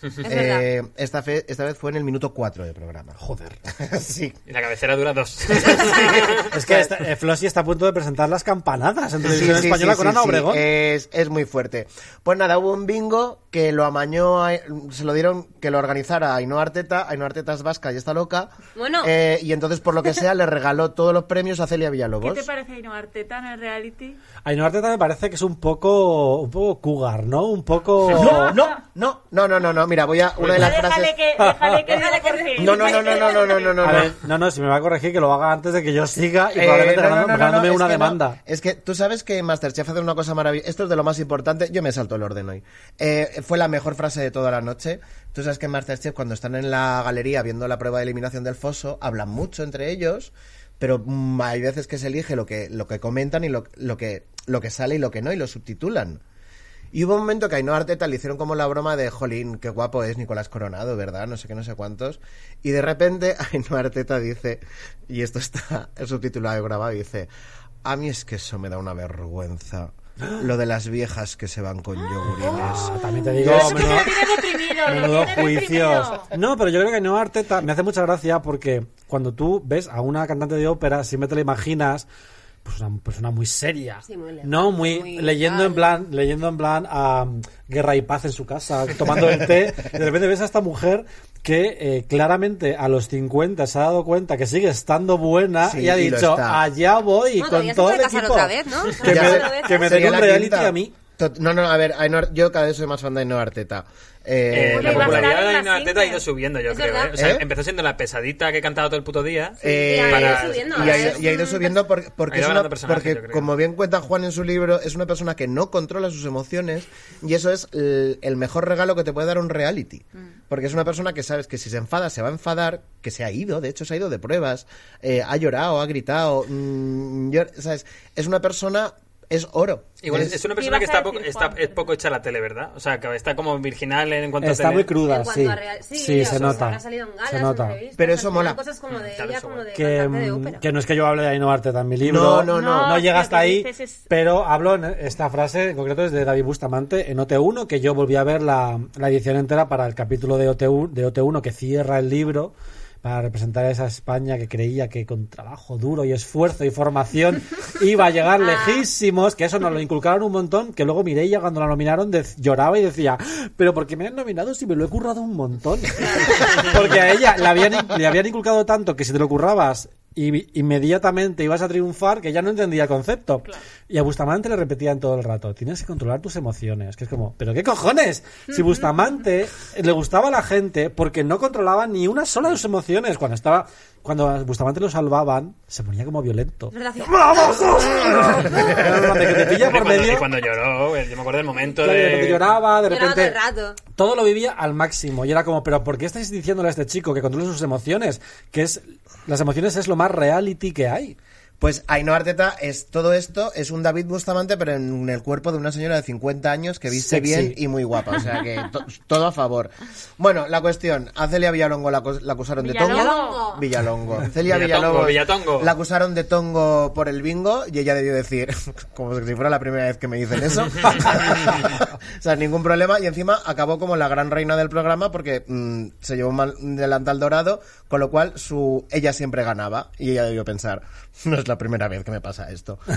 Flowsy. Eh, esta, fe- esta vez fue en el minuto 4 del programa. Joder. sí. Y la cabecera dura dos. Es que esta- eh, Flossi está a punto de presentar las campanadas en Sí, televisión sí, española sí, con sí, Ana sí. Obregón. Es, es muy fuerte. Pues nada, hubo un bingo que lo amañó, a- se lo dieron, que lo organizara Ainhoa Arteta. Ainhoa Arteta es vasca y está loca. Bueno. Eh, y entonces, por lo que sea, le regaló todos los premios a Celia ¿Qué Villalobos. te parece Ainhoa Arteta en el reality? Ainhoa Arteta me parece que es un poco, un poco cougar, ¿no? Un poco... No, no, no, no, no, no, no. Mira, voy a una de las déjale frases. que, déjale que. No, no, no, no, no, no, no, no, no. A no. ver, no, no, si me va a corregir que lo haga antes de que yo siga y Eh, probablemente no, no, ganando- no, no, ganándome no, una es que no. demanda. Es que tú sabes que Masterchef hace una cosa maravillosa. Esto es de lo más importante. Yo me salto el orden hoy. Eh, fue la mejor frase de toda la noche. Tú sabes que en Masterchef, cuando están en la galería viendo la prueba de eliminación del foso, hablan mucho entre ellos. Pero mm, hay veces que se elige lo que, lo que comentan y lo, lo que, lo que sale y lo que no, y lo subtitulan. Y hubo un momento que a Ainhoa Arteta le hicieron como la broma de, jolín, qué guapo es Nicolás Coronado, ¿verdad? No sé qué, no sé cuántos. Y de repente Ainhoa Arteta dice, y esto está subtitulado y grabado, dice, a mí es que eso me da una vergüenza. Lo de las viejas que se van con yogurines. También te digo, que menudo- menudo juicios. No, pero yo creo que Ainhoa Arteta me hace mucha gracia porque cuando tú ves a una cantante de ópera, siempre te la imaginas pues una persona muy seria. Sí, muy elegante, no, muy, muy leyendo en plan, leyendo en plan a guerra y paz en su casa, tomando el té. Y de repente ves a esta mujer que eh, claramente a los 50 se ha dado cuenta que sigue estando buena Sí, y ha dicho, allá voy Bueno, con todo puede el casar equipo. otra vez, ¿no? Que me, que me un reality quinta. a mí. Tot- No, no, a ver, yo cada vez soy más fan de Ainhoa Arteta. Eh, Eh, la popularidad de Ainhoa Arteta ha ido subiendo, yo creo. ¿eh? O sea, ¿Eh? empezó siendo la pesadita que he cantado todo el puto día. Eh, y ha ido subiendo. y, ha ido, es y ha ido un- subiendo por- porque, Ha ido es una- ganando personaje, porque como bien cuenta Juan en su libro, es una persona que no controla sus emociones y eso es el, el mejor regalo que te puede dar un reality. Porque es una persona que sabes que si se enfada, se va a enfadar, que se ha ido, de hecho se ha ido de pruebas, eh, ha llorado, ha gritado, mm, llor- ¿sabes? Es una persona, es oro. Igual es, una ¿Qué persona que está poco, está, es poco hecha a la tele, ¿verdad? O sea, que está como virginal en cuanto a Está tele. muy cruda, En cuanto sí. a real- sí, se nota. habrá salido en galas, Se nota. Pero eso mola. cosas como de Claro, ella, eso como de que, cantante de mm, ópera. que no es que yo hable de Ainhoa Arteta en mi libro. No, no, no. No llega hasta ahí, es- pero hablo en esta frase en concreto es de David Bustamante en OT1, que yo volví a ver la, la edición entera para el capítulo de, OT1, de OT1 que cierra el libro para representar a esa España que creía que con trabajo duro y esfuerzo y formación iba a llegar lejísimos, que eso nos lo inculcaron un montón, que luego Mireia cuando la nominaron lloraba y decía, pero ¿por qué me han nominado si me lo he currado un montón? Porque a ella le habían, le habían inculcado tanto que si te lo currabas y inmediatamente ibas a triunfar que ya no entendía el concepto. Y a Bustamante le repetían todo el rato, tienes que controlar tus emociones, que es como, ¿pero qué cojones? Si Bustamante le gustaba a la gente porque no controlaba ni una sola de sus emociones. Cuando estaba, cuando a Bustamante lo salvaban, se ponía como violento. Que te pilla por cuando, medio. y cuando lloró, eh, yo me acuerdo del momento Claro, de lloraba, de Lloraba repente. todo el rato. todo lo vivía al máximo. Y era como, ¿pero por qué estáis diciéndole a este chico que controle sus emociones? Que es. Las emociones es lo más reality que hay. Pues Ainhoa Arteta es todo esto, es un David Bustamante, pero en el cuerpo de una señora de 50 años que viste Sexy. bien y muy guapa. O sea que to- todo a favor. Bueno, la cuestión. A Celia Villalongo la, acus- la acusaron de tongo. Villalongo. Villalongo. Celia Villalobos Villatongo. la acusaron de tongo por el bingo y ella debió decir, como si fuera la primera vez que me dicen eso. o sea, ningún problema. Y encima acabó como la gran reina del programa porque mm, se llevó un delantal dorado, con lo cual su ella siempre ganaba. Y ella debió pensar, no es la primera vez que me pasa esto.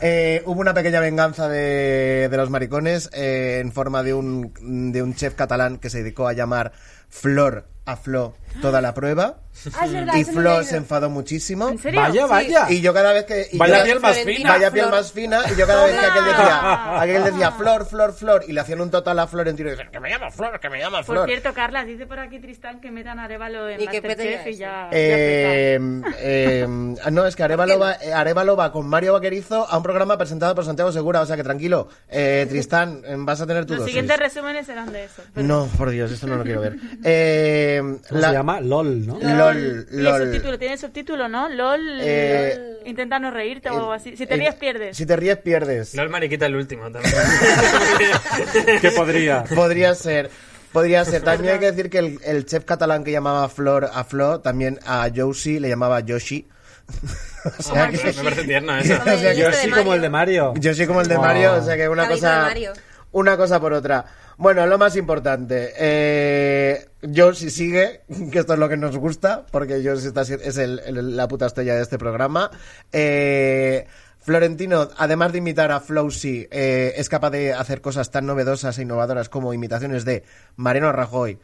Eh, hubo una pequeña venganza de, de los maricones eh, en forma de un, de un chef catalán que se dedicó a llamar Flor a Flo toda la prueba. Ah, verdad, y eso me lo he Flo leído. se enfadó muchísimo. ¿En serio? Vaya, vaya. Y yo cada vez que. y Vaya yo- piel más fina. Vaya piel Flor. más fina, y yo cada vez que aquel decía, aquel decía Flor, Flor, Flor, y le hacían un total a Florentino y decían, que me llama Flor, que me llama Por Flor. cierto, Carla, dice por aquí Tristán que metan a Arevalo en Y Masterchef y ya... Eh, eh, no, es que Arevalo va, eh, Arévalo va con Mario Vaquerizo a un programa presentado por Santiago Segura, o sea que tranquilo, eh, Tristán, vas a tener tu Los dosis. siguientes resúmenes serán de eso. Pero- No, por Dios, esto no lo quiero ver. Eh, ¿Cómo la- se llama? LOL, ¿no? LOL, Y el LOL. subtítulo, tiene subtítulo, ¿no? LOL, Eh, intenta no reírte o algo así. Si te Eh, ríes, pierdes. Si te ríes, pierdes. No el mariquita el último también. que podría. Podría ser. Podría ser. También hay que decir que el, el chef catalán que llamaba Flor a Flo, también a Josie le llamaba Yoshi. o sea que, me parece tierno eso. o sea que- Yo Yo sí como el de Mario. Yoshi como el de. Mario, o sea que una Cabito cosa de Mario. Una cosa por otra. Bueno, lo más importante. Eh, Josie sigue, que esto es lo que nos gusta, porque Josie está, si- es el- la puta estrella de este programa. Eh, Florentino, además de imitar a Flowsy, eh, es capaz de hacer cosas tan novedosas e innovadoras como imitaciones de Mariano Rajoy,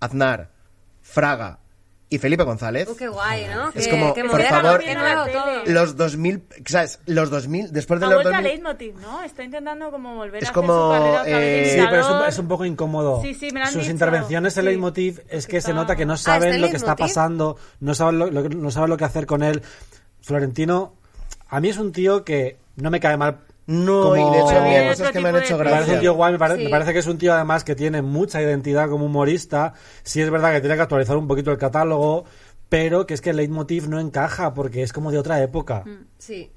Aznar, Fraga y Felipe González. Uh, qué guay, ¿no? Es Qué- como, qué por favor. Los 2000, ¿sabes? Los 2000, después de Ha los vuelto a 2000... Leitmotiv, ¿no? Está intentando como volver Es a como, hacer su carrera eh, Sí, pero es un, imitador. es un poco incómodo. Sí, sí, me lo han Sus dicho. intervenciones en Sí. Leitmotiv es que se nota que no Ah, ¿está saben en lo que está pasando, no saben lo, lo- no saben lo que hacer con él. Florentino, a mí es un tío que no me cae mal. No, como- y de hecho cosas que me han hecho de Me parece un gracia. tío guay, me, pare- Sí. me parece que es un tío además que tiene mucha identidad como humorista. Sí es verdad que tiene que actualizar un poquito el catálogo, pero que es que el leitmotiv no encaja porque es como de otra época. Mm. Sí.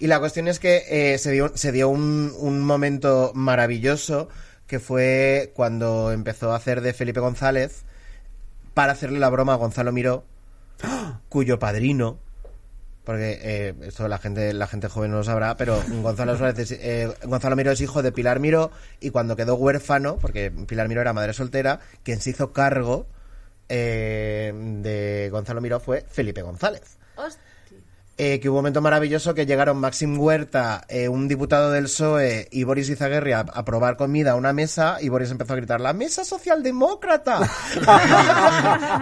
Y la cuestión es que eh, se dio, se dio un, un momento maravilloso que fue cuando empezó a hacer de Felipe González para hacerle la broma a Gonzalo Miró, cuyo padrino, porque eh, esto la gente, la gente joven no lo sabrá, pero Gonzalo, Suárez es- eh, Gonzalo Miró es hijo de Pilar Miró y cuando quedó huérfano, porque Pilar Miró era madre soltera, quien se hizo cargo eh, de Gonzalo Miró fue Felipe González. Eh, que hubo un momento maravilloso que llegaron Maxim Huerta, eh, un diputado del PSOE y Boris Izaguirre a, a probar comida a una mesa y Boris empezó a gritar ¡La mesa socialdemócrata!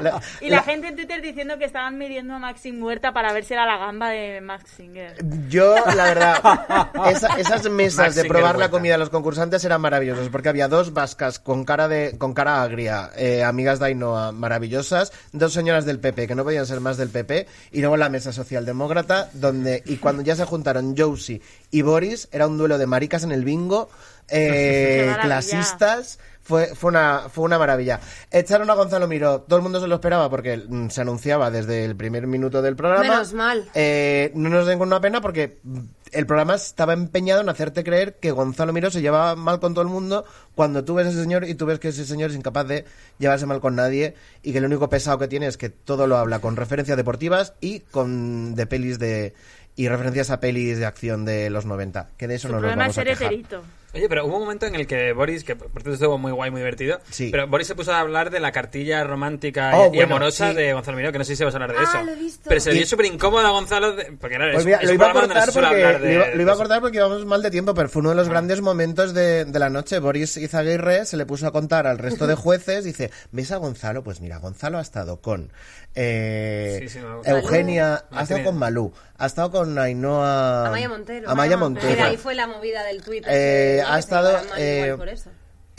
La- Y la, la- gente en Twitter diciendo que estaban midiendo a Maxim Huerta para ver si era la gamba de Max Singer. Yo, la verdad, esa- esas mesas de probar la comida de los concursantes eran maravillosas porque había dos vascas con cara de con cara agria, eh, amigas de Ainhoa, maravillosas, dos señoras del PP que no podían ser más del PP y luego la mesa socialdemócrata donde y cuando ya se juntaron Josie y Boris era un duelo de maricas en el bingo, eh, clasistas. Fue, fue, una, fue una maravilla. Echaron a Gonzalo Miró. Todo el mundo se lo esperaba porque mm, se anunciaba desde el primer minuto del programa. Menos mal. Eh, no nos den una pena porque mm, el programa estaba empeñado en hacerte creer que Gonzalo Miró se llevaba mal con todo el mundo cuando tú ves a ese señor y tú ves que ese señor es incapaz de llevarse mal con nadie y que el único pesado que tiene es que todo lo habla con referencias deportivas y con de pelis de y referencias a pelis de acción de los 90 que de eso Su no nos vamos a ser quejar heterito. Oye, pero hubo un momento en el que Boris, que por cierto estuvo muy guay, muy divertido, Sí. pero Boris se puso a hablar de la cartilla romántica Oh, y, y bueno, amorosa sí. de Gonzalo Miró, que no sé si vas a hablar de Ah, eso. lo he visto. Pero se dio súper incómodo a Gonzalo, de- porque claro, Pues es, mira, es lo iba a cortar porque hablar de... lo iba, lo iba a cortar porque íbamos mal de tiempo, pero fue uno de los grandes momentos de, de la noche. Boris Izaguirre se le puso a contar al resto de jueces, dice, ¿ves a Gonzalo? Pues mira, Gonzalo ha estado con eh, Sí, sí, me gusta. Eugenia, Malú. ha estado con Malú, ha estado con Ainhoa... Amaya Montero. Amaya Montero. Ahí fue la movida del Twitter. Eh, que- ha estado, eh.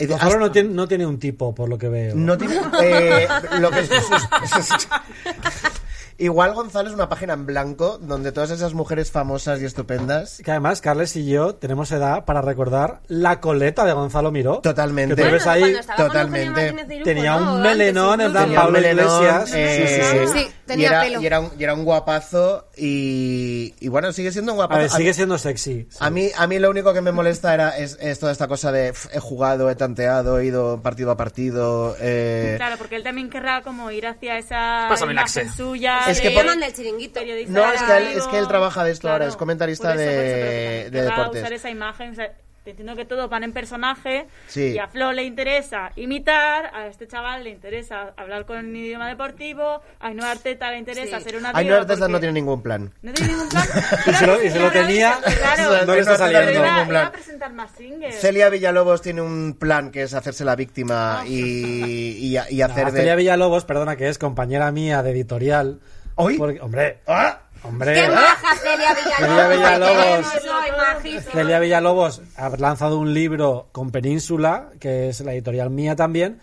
Eh, Gonzalo hasta- no tiene, no tiene un tipo, por lo que veo. No tiene. eh, lo que Igual Gonzalo es una página en blanco donde todas esas mujeres famosas y estupendas. Que además, Carles y yo tenemos edad para recordar la coleta de Gonzalo Miró. Totalmente. Que tú ves ahí, totalmente. Tenía ¿no? un melenón, Tenía un Pablo Iglesias. eh, Sí, sí, sí. Sí, y tenía era, pelo. Y era, un, y era un guapazo y, y bueno, sigue siendo un A guapazo. ver, A mí- sigue siendo sexy. sí. A mí, a mí lo único que me molesta era es, es toda esta cosa de "Pf, he jugado, he tanteado, he ido partido a partido. eh, Claro, porque él también querrá como ir hacia esa Pásame el imagen suya. Es de que Le por- llaman del chiringuito. periodista No, es que él- es que él trabaja de esto ahora, es comentarista por eso, por eso, de- de deportes. usar esa imagen, o sea, te entiendo que todos van en personaje Sí. y a Flo le interesa imitar, a este chaval le interesa hablar con un idioma deportivo, a Ainhoa Arteta le interesa Sí. ser una Ainhoa porque- no tiene ningún plan. ¿No tiene ningún plan? Y se lo- y se lo Claro, tenía, claro. no le está saliendo. Iba- ningún iba a plan. presentar más singles. Celia Villalobos tiene un plan que es hacerse la Ah. víctima y, y, y hacer No, de... Celia Villalobos, perdona, que es compañera mía de editorial. ¿Hoy? Porque- hombre, ¡Ah! hombre. ¡Qué maja Celia Villalobos! Celia Villalobos. Queremos. Celia ha lanzado un libro con Península, que es la editorial mía también,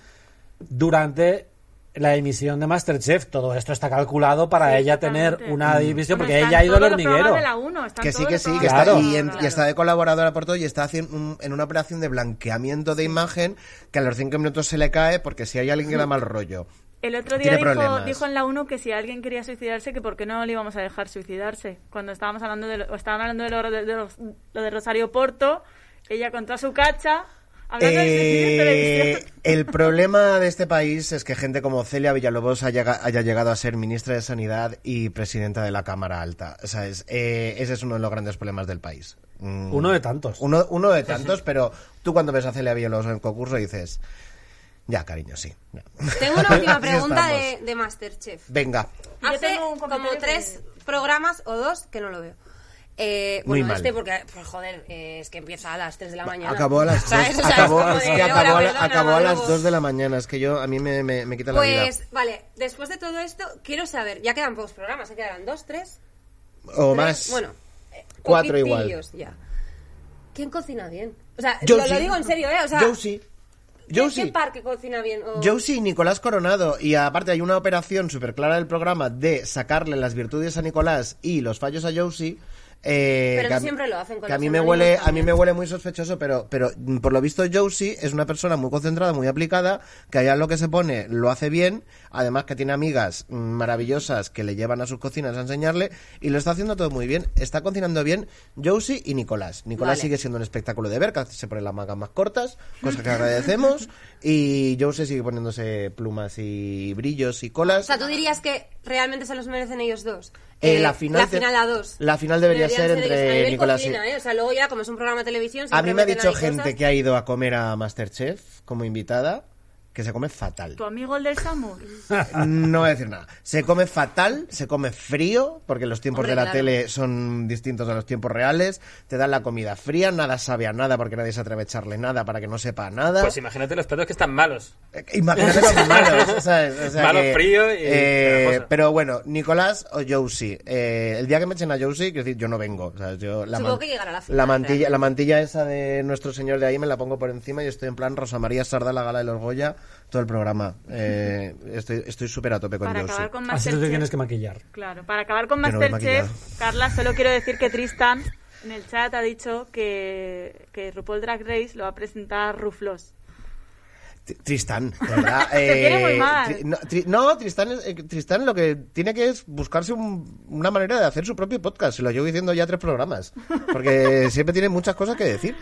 durante la emisión de Masterchef. Todo esto está calculado para Sí, ella tener una división, Bueno, porque ella ha ido al hormiguero. de la uno, están Que sí, que sí, que está, Claro. y, en- Claro. y está de colaboradora por todo y está haciendo un- en una operación de blanqueamiento de imagen que a los cinco minutos se le cae porque si hay alguien que da mal rollo. El otro día dijo, dijo en la 1 que si alguien quería suicidarse, que por qué no le íbamos a dejar suicidarse. Cuando estábamos hablando de, lo- estaban hablando de lo de, de los- lo de Rosario Porto, ella con toda su cacha, hablando de Eh, televisión. el problema de este país es que gente como Celia Villalobos haya, haya llegado a ser ministra de Sanidad y presidenta de la Cámara Alta. O sea, es, eh, ese es uno de los grandes problemas del país. mm, Uno de tantos. Uno, uno de tantos, pero tú cuando ves a Celia Villalobos en el concurso dices, ya, cariño, sí. ya". Tengo una última pregunta de, de Masterchef. Venga, Yo Hace tengo un comentario como que- tres programas o dos que no lo veo. Eh, Muy bueno, mal. este porque, pues joder, eh, es que empieza a las 3 de la mañana. acabó a las dos, ¿Sabes? O sea, es acabó, como es de, que "Hola, acabó, a acabó a las luego". 2 de la mañana, es que yo, a mí me, me, me quita la vida. Pues, vale, después de todo esto, quiero saber, ya quedan pocos programas, ¿se quedarán dos, tres? O tres? más. Bueno, eh, Cuatro igual. poquitillos ya. ¿Quién cocina bien? O sea, Yo lo, lo sí. digo en serio, ¿eh? O sea, Yo sí. Yo ¿qué, sí. ¿qué parque cocina bien? Josie y Nicolás Coronado. Y aparte hay una operación súper clara del programa de sacarle las virtudes a Nicolás y los fallos a Josie. Eh, Pero no a siempre lo hacen con que a mí me huele a mí me huele muy sospechoso pero pero mm, por lo visto Josie es una persona muy concentrada muy aplicada que allá lo que se pone lo hace bien además que tiene amigas mm, maravillosas que le llevan a sus cocinas a enseñarle y lo está haciendo todo muy bien está cocinando bien Josie y Nicolás Nicolás Vale. sigue siendo un espectáculo de ver que se pone las mangas más cortas cosa que agradecemos y Josie sigue poniéndose plumas y brillos y colas O sea, tú dirías que realmente se los merecen ellos dos. Eh, Eh, la final la final a dos. la final debería ser Deberían entre Nicolás y- ¿eh? O sea, luego ya, como es un programa de televisión... A mí me ha dicho gente cosas. que ha ido a comer a Masterchef como invitada que se come fatal. ¿Tu amigo el del Samu? No voy a decir nada. Se come fatal, se come frío, porque los tiempos Hombre, de la claro. tele son distintos a los tiempos reales. Te dan la comida fría, nada sabe a nada porque nadie se atreve a echarle nada para que no sepa nada. Pues imagínate los platos que están malos. Eh, Imagínate malos, ¿sabes? O sea Malo, que, frío y eh, pero bueno, Nicolás o Josie. Eh, el día que me echen a Josie, quiero decir, yo no vengo. o sea, yo, la, Supongo que llegará la final, la mantilla, realmente. la mantilla esa de nuestro señor de ahí me la pongo por encima y estoy en plan Rosa María Sarda, la gala de los Goya, todo el programa. Eh, estoy estoy súper a tope con Para Josie. acabar con Así te tienes que maquillar. Claro, para acabar con no Masterchef, maquillado. Carla, solo quiero decir que Tristan en el chat ha dicho que, que RuPaul Drag Race lo va a presentar Ruflos. Tristán, ¿verdad? Te quiere muy mal. Tri- no, Tri- no, Tristán, eh, Tristán lo que tiene que es buscarse un- una manera de hacer su propio podcast. Se lo llevo diciendo ya tres programas. Porque siempre tiene muchas cosas que decir.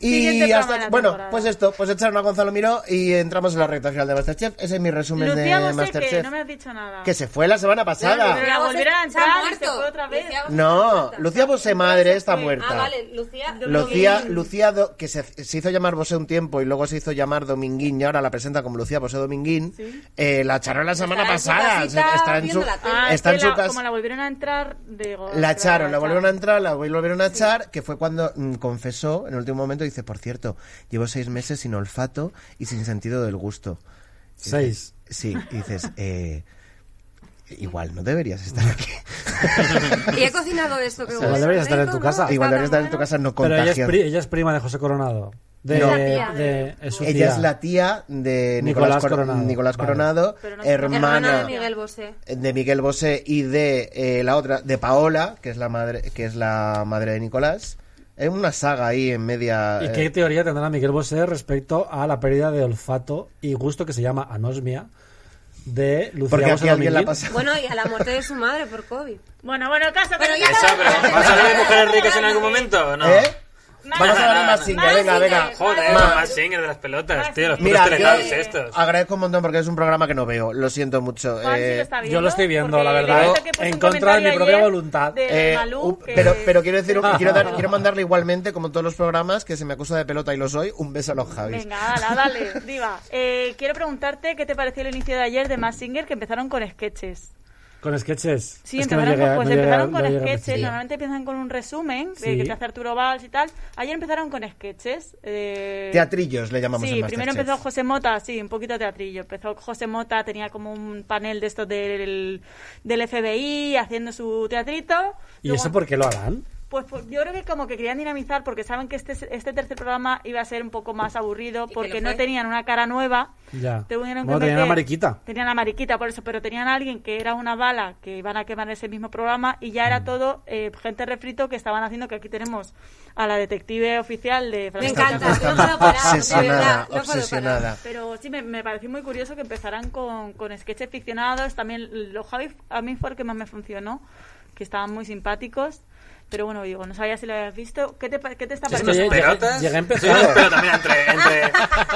Y hasta, bueno, temporada. pues esto, pues echaron a Gonzalo Miró y entramos en la recta final de Masterchef. Ese es mi resumen Lucía de Bosé, que Masterchef. no me has dicho nada. Que se fue la semana pasada. Pero la volvieron a y muerto. se fue otra vez. Lucía No, está muerta. Lucía Bosé madre está muerta. Ah, vale, Lucía... Lucía, Lucía Do- que se, se hizo llamar Bosé un tiempo y luego se hizo llamar Dominguín y ahora la presenta como Lucía Bosé Dominguín. Eh, la echaron la semana pasada. está en su, viendo la. Ah, es está que en su la- casa. como la volvieron a entrar, digo... La echaron, la volvieron a entrar, la volvieron a echar, que fue cuando mm, confesó en el último momento, dice, por cierto, llevo seis meses sin olfato y sin sentido del gusto. Seis. Sí, y dices, eh, igual no deberías estar aquí. Y he cocinado esto que Igual deberías estar en tu casa. igual deberías estar en tu casa, no Pero ella es, contagias. pri- ella es prima de José Coronado. De, No. Es la tía de- es su Ella tía. es la tía de Nicolás, Nicolás Cor- Coronado. Nicolás Vale. Coronado, Pero no- hermana, Hermana de Miguel Bosé. de Miguel Bosé y de eh, la otra, de Paola, que es la madre, que es la madre de Nicolás. Es una saga ahí en media. ¿Y eh, qué teoría tendrá Miguel Bosé respecto a la pérdida de olfato y gusto que se llama anosmia de Lucía porque aquí alguien la pasa. Bueno, y a la muerte de su madre por COVID. Bueno, bueno, caso. Pero ya pero ¿vas a hablar de mujeres ricas en algún momento o no? ¿Eh? Vamos a hablar más singer, venga, venga. Joder, más singer de las pelotas, tío, los Mira, yo estos. agradezco un montón porque es un programa que no veo. Lo siento mucho. Eh, lo está viendo, yo lo estoy viendo, la verdad, en contra de mi propia voluntad. de eh, Malú, un- que- pero, pero quiero decir, quiero, dar- quiero mandarle igualmente, como todos los programas, que se me acusa de pelota y lo soy, un beso a los Javis. Venga, dale, dale, diva. Eh, quiero preguntarte qué te pareció el inicio de ayer de Mass Singer, que empezaron con sketches. Con sketches. Sí, Es que no empezaron, con, pues empezaron no con sketches. Normalmente empiezan con un resumen Sí. de que te hace Arturo Valls y tal. Ayer empezaron con sketches. eh, Teatrillos le llamamos Sí, en primero empezó José Mota, sí, un poquito teatrillo. Empezó José Mota, tenía como un panel de estos del, del FBI haciendo su teatrito. ¿Y Luego- eso por qué lo harán? Pues, pues yo creo que como que querían dinamizar porque saben que este, este tercer programa iba a ser un poco más aburrido que porque no tenían una cara nueva. Ya. Tuvieron Bueno, tenían meter- a Mariquita. Tenían a Mariquita, por eso, pero tenían a alguien que era una bala que iban a quemar ese mismo programa y ya era Mm. todo eh, gente refrito que estaban haciendo que aquí tenemos a la detective oficial de Me Francisca encanta, Castro. no puedo parar, de obsesionada, verdad, no puedo obsesionada. parar. Pero sí, me, me pareció muy curioso que empezaran con, con sketches ficcionados. También los Javi a mí fue el que más me funcionó, que estaban muy simpáticos. Pero bueno, digo, no sabía si lo habías visto. ¿Qué te, qué te está Es que pareciendo? pelotas. llegué a empezar. Soy unas pelotas, mira, entre, entre,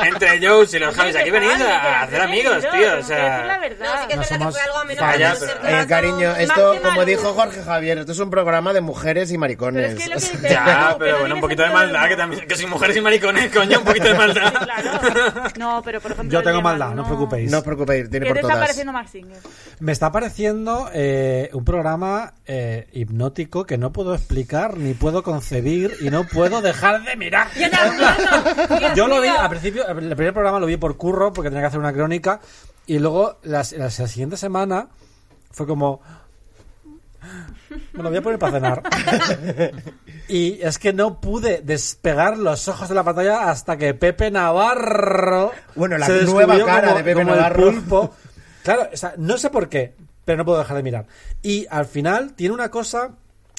entre Joes y los Javis. Aquí venid a hacer amigos, tío. O Decir la sea. verdad. No, sí que es No verdad que somos fue algo a menos pero- ser Eh, cariño, esto, como dijo Jorge Javier, esto es un programa de mujeres y maricones. Pero es que lo que dices, Ya, no, pero bueno, un poquito de maldad, que también, que soy mujeres y maricones, coño, un poquito de maldad. Sí, claro. No, pero por ejemplo. Yo tengo maldad, no os preocupéis. No os preocupéis, tiene ¿Qué por te está todas. pareciendo Max Singer? Me está pareciendo eh, un programa eh, hipnótico que no puedo explicar ni puedo concebir y no puedo dejar de mirar. Yo lo vi al principio, el primer programa lo vi por curro porque tenía que hacer una crónica y luego las- la, siguiente semana fue como... Me lo voy a poner para cenar. y es que no pude despegar los ojos de la pantalla hasta que Pepe Navarro... Bueno, la se nueva cara como- de Pepe como el Navarro. pulpo. Claro, o sea, no sé por qué, pero no puedo dejar de mirar. Y al final tiene una cosa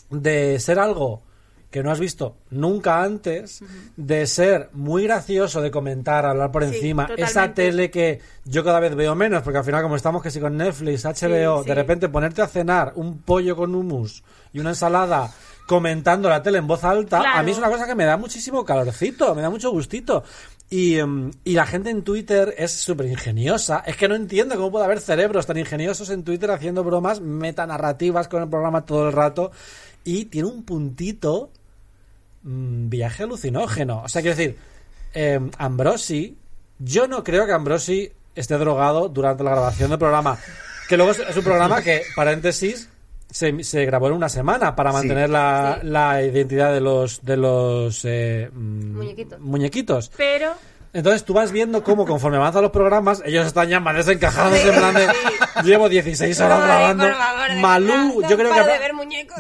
de ser algo que no has visto nunca antes, de ser muy gracioso, de comentar, hablar por Sí, encima, esa tele que yo cada vez veo menos, porque al final como estamos que si con Netflix, HBO, sí. de repente ponerte a cenar un pollo con hummus y una ensalada comentando la tele en voz alta, Claro. a mí es una cosa que me da muchísimo calorcito, me da mucho gustito. Y, em, y la gente en Twitter es súper ingeniosa. Es que no entiendo cómo puede haber cerebros tan ingeniosos en Twitter haciendo bromas metanarrativas con el programa todo el rato. Y tiene un puntito mm, viaje alucinógeno. O sea, quiero decir, eh, Ambrosi, yo no creo que Ambrosi esté drogado durante la grabación del programa. Que luego es, es un programa que, paréntesis, se, se grabó en una semana para Sí. mantener la, Sí. la identidad de los de los eh, mm, Muñequitos. muñequitos. Pero. Entonces tú vas viendo cómo conforme avanzan los programas, ellos están ya más desencajados en plan de llevo 16 horas grabando. Malú, yo creo que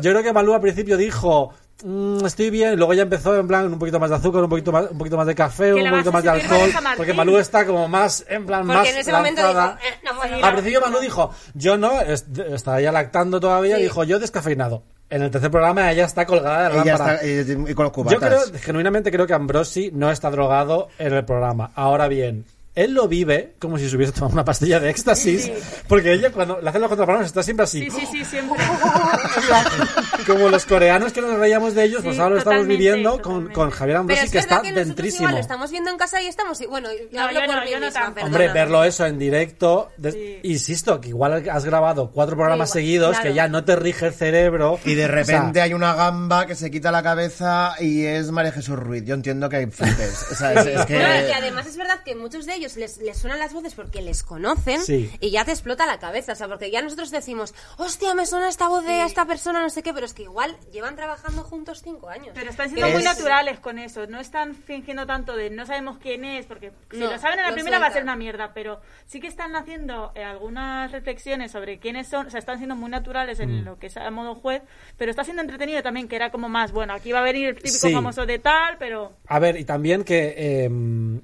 yo creo que Malú al principio dijo "Mm, estoy bien, y luego ya empezó en plan un poquito más de azúcar, un poquito más, un poquito más de café, un poquito más de alcohol, porque Malú está como más en plan Porque más en ese momento dijo, lanzada. "Eh, no puedo". Al principio Malú dijo, yo no, es- estaba ya lactando todavía, Sí. dijo, yo descafeinado. En el tercer programa ella está colgada de la Ella lámpara. está, eh, y con los Yo cubatas. creo, genuinamente creo que Ambrosi no está drogado en el programa. Ahora bien, él lo vive como si se hubiese tomado una pastilla de éxtasis, porque ella cuando le hacen los contraplanos está siempre así. Sí, sí, sí, siempre. Como los coreanos que nos reíamos de ellos, Sí, pues ahora lo estamos viviendo con, con Javier Ambrosi, es que está que dentrísimo. igual lo estamos viendo en casa y estamos... Bueno, yo No, hablo yo por no, mí yo no misma, perdona. Hombre, verlo eso en directo, de- Sí. insisto, que igual has grabado cuatro programas igual, seguidos, claro. que ya no te rige el cerebro. Y de O sea, repente hay una gamba que se quita la cabeza y es María Jesús Ruiz. Yo entiendo que hay flipes. O sea, es, es que... No, que además es verdad que muchos de ellos les, les suenan las voces porque les conocen Sí. y ya te explota la cabeza. O sea, porque ya nosotros decimos, hostia, me suena esta voz de esta persona, no sé qué, pero es que igual llevan trabajando juntos cinco años. Pero están siendo Es- muy naturales con eso. No están fingiendo tanto de no sabemos quién es, porque si No, lo saben en la primera va a ser una mierda. Pero sí que están haciendo eh, algunas reflexiones sobre quiénes son. O sea, están siendo muy naturales Mm. en lo que es a modo juez. Pero está siendo entretenido también, que era como más, bueno, aquí va a venir el típico Sí. famoso de tal, pero. A ver, y también que eh,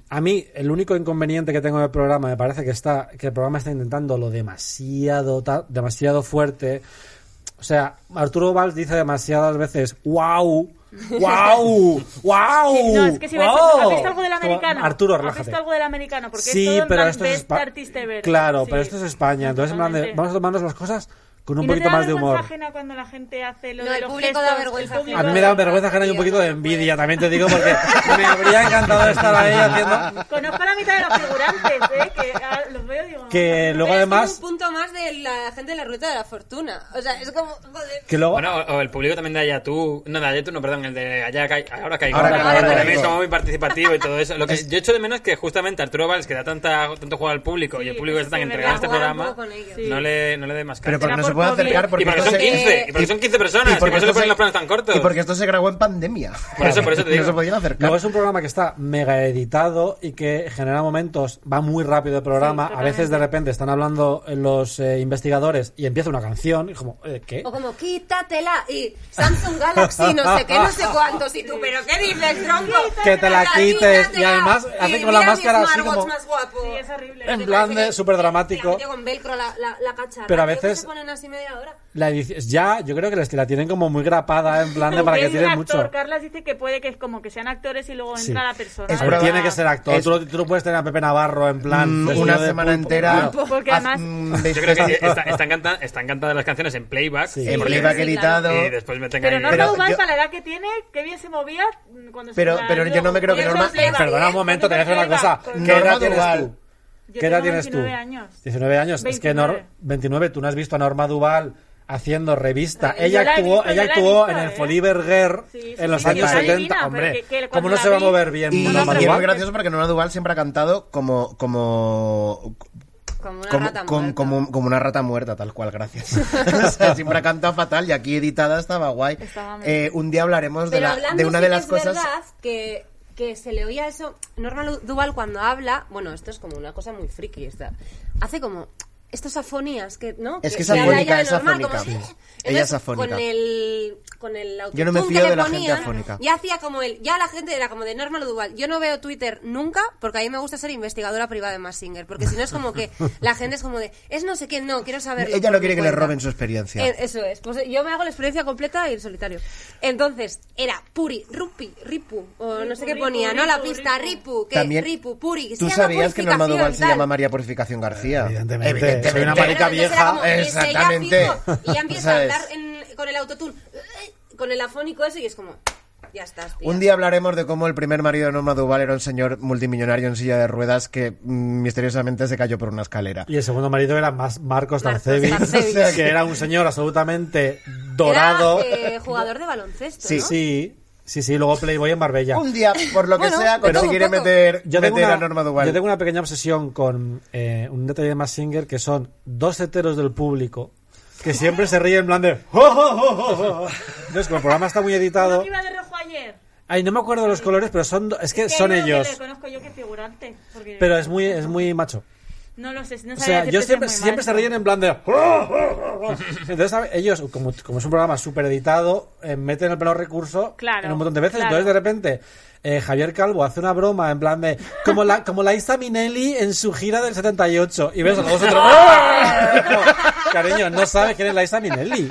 a mí el único inconveniente que tengo del programa me parece que está que el programa está intentando lo demasiado demasiado fuerte. O sea, Arturo Valls dice demasiadas veces wow, wow, wow. No, es que si ves, wow". ¿has visto algo del Como, americano? Arturo, ¿Has relájate. visto algo del americano? Porque sí, es todo en pero plan esto es. Claro, Sí. pero esto es España, entonces en plan vamos a tomarnos las cosas con un ¿Y no te poquito da más de humor. vergüenza ajena cuando la gente hace lo No, de el los público gestos? da vergüenza El público A mí me da vergüenza ajena y un poquito de envidia, también te digo, porque me habría encantado estar ahí haciendo Conozco a la mitad de los figurantes, ¿eh? Que ah, los veo y digo... que luego Pero además Es como un punto más de la gente de la ruta de la fortuna. O sea, es como... Joder. que luego Bueno, o o el público también de Ayatú, no de Ayatú, no, perdón, el de Allá Cai- Ahora Caigo, Ahora Caigo, ahora también es como muy participativo y todo eso. Lo que yo echo de menos es que justamente Arturo Valls, que da tanta, tanto juego al público y Sí, el público está tan entregado a este programa, no, le, no le dé más Pero caña. porque no COVID. acercar porque y porque esto son se- 15, y porque son 15 personas, y por eso le ponen se- los planos tan cortos. Y porque esto se grabó en pandemia. Por eso, por eso te digo. No se podían acercar. Luego es un programa que está mega editado y que genera momentos, va muy rápido el programa. Sí, a veces de repente están hablando los eh, investigadores y empieza una canción y como, eh, ¿qué? O como, quítatela. Y Samsung Galaxy, no sé qué, no sé cuántos. Y tú, ¿pero qué dices, tronco? Que te la quites. Y además hace Y con la máscara así como- más guapo. Sí, es horrible. En plan de súper dramático. con velcro la, la, la cacharra. Pero a veces- se ponen así y media hora. La edición, ya, yo creo que les- la tienen como muy grapada, en plan de para que tiren mucho. Carlas dice que puede que es como que sean actores y luego Sí. entra la persona. Es Pero tiene que ser actor. es- Tú, lo- tú no puedes tener a Pepe Navarro en plan. Mm, una semana pulpo. entera. Claro. Porque además- mm, Yo creo que vestidas- está, están, canta- están cantadas las canciones en playback. Sí. en playback Sí, editado. Y después meten Pero Pero Duval, yo- para la edad que tiene, qué bien se movía cuando se Pero- la- pero yo no me creo que Norma- Perdona un ¿eh? momento, te voy a decir una cosa. ¿Qué edad tienes tú? Yo ¿Qué edad tienes tú? 29 años. 19 años. Es que Nor- 29. 29, tú no has visto a Norma Duval haciendo revista. Yo ella actuó, visto, ella actuó visto, en el ¿eh? Folie Berger Sí, sí, en los sí, años sí, 70. divina, pero Hombre, que- que ¿cómo no se va a mover bien Y, Norma y es muy gracioso porque Norma Duval siempre ha cantado como como Como una como, rata como, muerta. como- como una rata muerta, tal cual, gracias. o sea, siempre ha cantado fatal y aquí editada estaba guay. Estaba Eh, un día hablaremos de, la- de una de las es cosas. verdad que, que se le oía eso. Norma Duval cuando habla, bueno, esto es como una cosa muy friki. Esta, hace como estas afonías que, ¿no? Es que es habla afónica, es normal, afónica. como, Sí. Entonces, Ella es afónica. Con el, con el Yo no me fío que de la gente ponían, afónica. Ya hacía como el, ya la gente era como de Norma Duval. Yo no veo Twitter nunca porque a mí me gusta ser investigadora privada de Massinger. Porque si no es como que la gente es como de, es no sé qué, no, quiero saberlo. Ella no quiere que le cuenta". roben su experiencia. Eh, eso es. Pues yo me hago la experiencia completa y en solitario. Entonces, era Puri, Rupi, Ripu, o no sé qué ponía, Ripu, ¿no? La pista, Ripu, que También- Ripu, Puri. que ¿Tú sabías que Norma Duval se llama María Purificación García? Evidentemente, soy una marica vieja. ya Exactamente. Y ya empieza a hablar en- con el autotune, eh, con el afónico ese, y es como, ya estás, tía. Un día hablaremos de cómo el primer marido de Norma Duval era un señor multimillonario en silla de ruedas que mm, misteriosamente se cayó por una escalera. Y el segundo marido era más Marcos Darcevi. que era un señor absolutamente dorado. Era eh, jugador de baloncesto, Sí. ¿no? Sí, sí, sí, luego Playboy en Barbella. Un día, por lo que Bueno, sea, conseguiré meter, Yo tengo, meter una, a Norma Duval. yo tengo una pequeña obsesión con eh, un detalle de Massinger que son dos heteros del público que siempre se ríen en plan de... Entonces, como el programa está muy ¿No editado... que iba de rojo ayer? Ay, no me acuerdo de los colores, pero son es que Que son que ellos. le conozco yo que figurante. Porque Pero es muy, es muy macho. No lo sé, no O sea, yo si siempre, siempre se ríen en plan de... Entonces, ¿sabe? ellos, como, como es un programa súper editado, eh, meten el pleno recurso Claro, en un montón de veces. claro. Entonces, de repente, eh, Javier Calvo hace una broma en plan de... Como la, como la Isa Minelli en su gira del 78. Y ves a todos otros... Cariño, no sabes quién es la Isa Minelli.